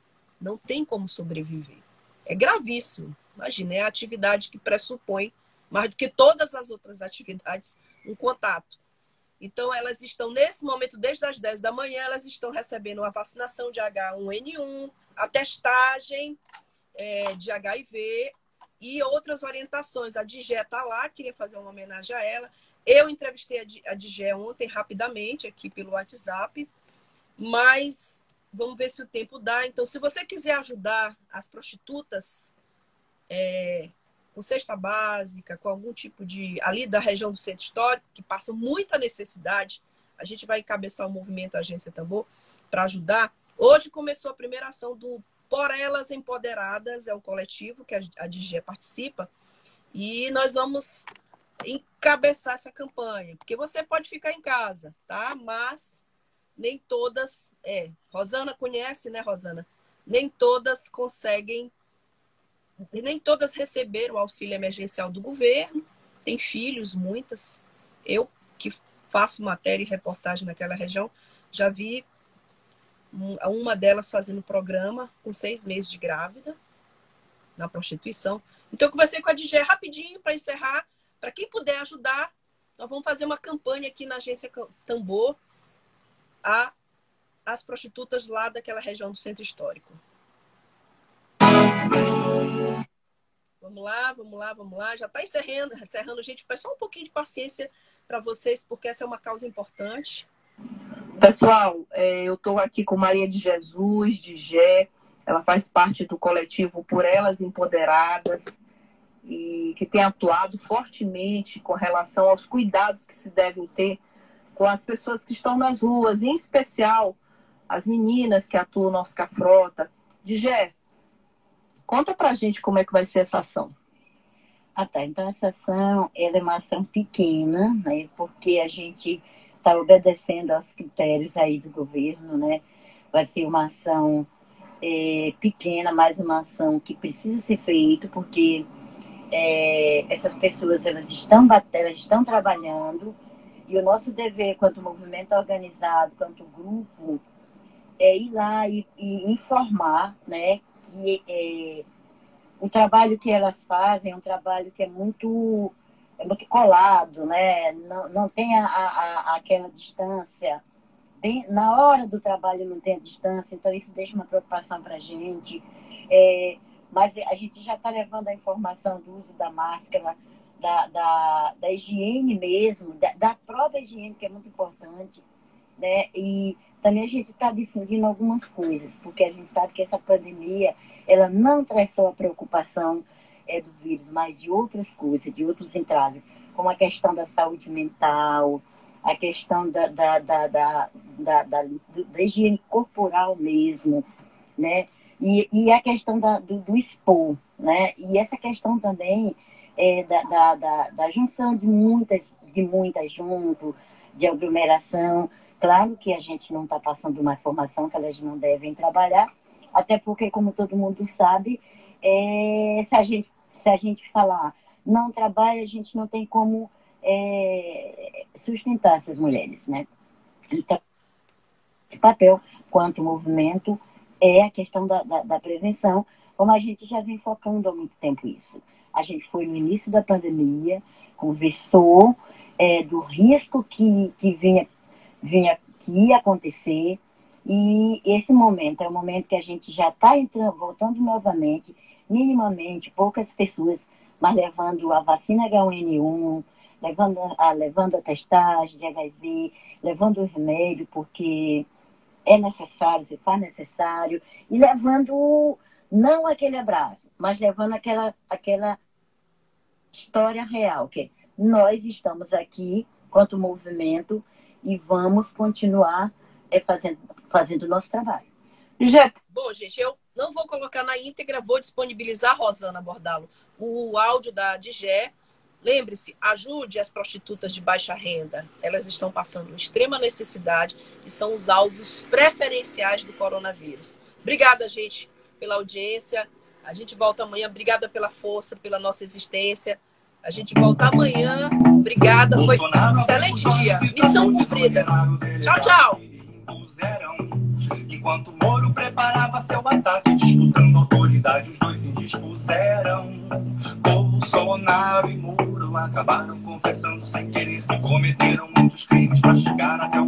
não têm como sobreviver. É gravíssimo. Imagina, é a atividade que pressupõe, mais do que todas as outras atividades, um contato. Então, elas estão, nesse momento, desde as 10 da manhã, elas estão recebendo a vacinação de H1N1, a testagem é, de HIV, e outras orientações. A Digé está lá, queria fazer uma homenagem a ela. Eu entrevistei a Digé ontem, rapidamente, aqui pelo WhatsApp, mas vamos ver se o tempo dá. Então, se você quiser ajudar as prostitutas é, com cesta básica, com algum tipo de. ali da região do centro histórico, que passam muita necessidade, a gente vai encabeçar o movimento Agência Tambor para ajudar. Hoje começou a primeira ação do por Elas Empoderadas é o coletivo que a DG participa. E nós vamos encabeçar essa campanha. Porque você pode ficar em casa, tá? Mas nem todas. É, Rosana conhece, né, Rosana? Nem todas conseguem. Nem todas receberam o auxílio emergencial do governo. Tem filhos, muitas. Eu, que faço matéria e reportagem naquela região, já vi uma delas fazendo programa com seis meses de grávida na prostituição. Então, eu conversei com a DG rapidinho para encerrar. Para quem puder ajudar, nós vamos fazer uma campanha aqui na agência Tambor a as prostitutas lá daquela região do centro histórico. Vamos lá, vamos lá, vamos lá. Já está encerrando, encerrando, gente. Só um pouquinho de paciência para vocês, porque essa é uma causa importante. Pessoal, é, eu estou aqui com Maria de Jesus, de Gé. Ela faz parte do coletivo Por Elas Empoderadas e que tem atuado fortemente com relação aos cuidados que se devem ter com as pessoas que estão nas ruas, em especial as meninas que atuam no Oscar Frota. Digé, conta pra gente como é que vai ser essa ação. Ah, tá. Então, essa ação ela é uma ação pequena, né? Porque a gente está obedecendo aos critérios aí do governo, né? Vai ser uma ação é, pequena, mas uma ação que precisa ser feita, porque é, essas pessoas elas estão elas estão trabalhando e o nosso dever, quanto movimento organizado, quanto grupo, é ir lá e, e informar, né? Que é, o trabalho que elas fazem é um trabalho que é muito é muito colado, né? Não, não tem a, a, aquela distância. Tem, na hora do trabalho não tem a distância, então isso deixa uma preocupação para a gente. É, mas a gente já está levando a informação do uso da máscara da, da, da higiene mesmo, da, da própria higiene, que é muito importante, né? E também a gente está difundindo algumas coisas, porque a gente sabe que essa pandemia, ela não traz só a preocupação é, do vírus, mas de outras coisas, de outros entraves, como a questão da saúde mental, a questão da, da, da, da, da, da, da higiene corporal mesmo, né? E, e a questão da, do, do expor, né? E essa questão também é, da, da, da, da, junção de muitas, de muitas junto, de aglomeração. Claro que a gente não está passando uma formação que elas não devem trabalhar, até porque, como todo mundo sabe, é, se, a gente, se a gente falar não trabalha, a gente não tem como é, sustentar essas mulheres, né? Então, esse papel, quanto movimento, é a questão da, da, da prevenção, como a gente já vem focando há muito tempo isso. A gente foi no início da pandemia, conversou é, do risco que, que vinha, vinha, que ia acontecer, e esse momento é o momento que a gente já está voltando novamente, minimamente, poucas pessoas, mas levando a vacina H1N1, levando a, levando a testagem de HIV, levando o remédio, porque é necessário, se faz necessário, e levando não aquele abraço, mas levando aquela, aquela história real, que nós estamos aqui quanto movimento e vamos continuar é, fazendo, fazendo o nosso trabalho. Jet. Bom, gente, eu não vou colocar na íntegra, vou disponibilizar, Rosana Bordalo, o áudio da Digé. Lembre-se, ajude as prostitutas de baixa renda. Elas estão passando extrema necessidade e são os alvos preferenciais do coronavírus. Obrigada, gente, pela audiência. A gente volta amanhã. Obrigada pela força, pela nossa existência. A gente volta amanhã. Obrigada. Foi um excelente dia. Missão cumprida. Tchau, tchau. Enquanto Moro preparava seu ataque, disputando autoridade, os dois se dispuseram. Bolsonaro e Moro acabaram confessando sem querer que cometeram muitos crimes para chegar até o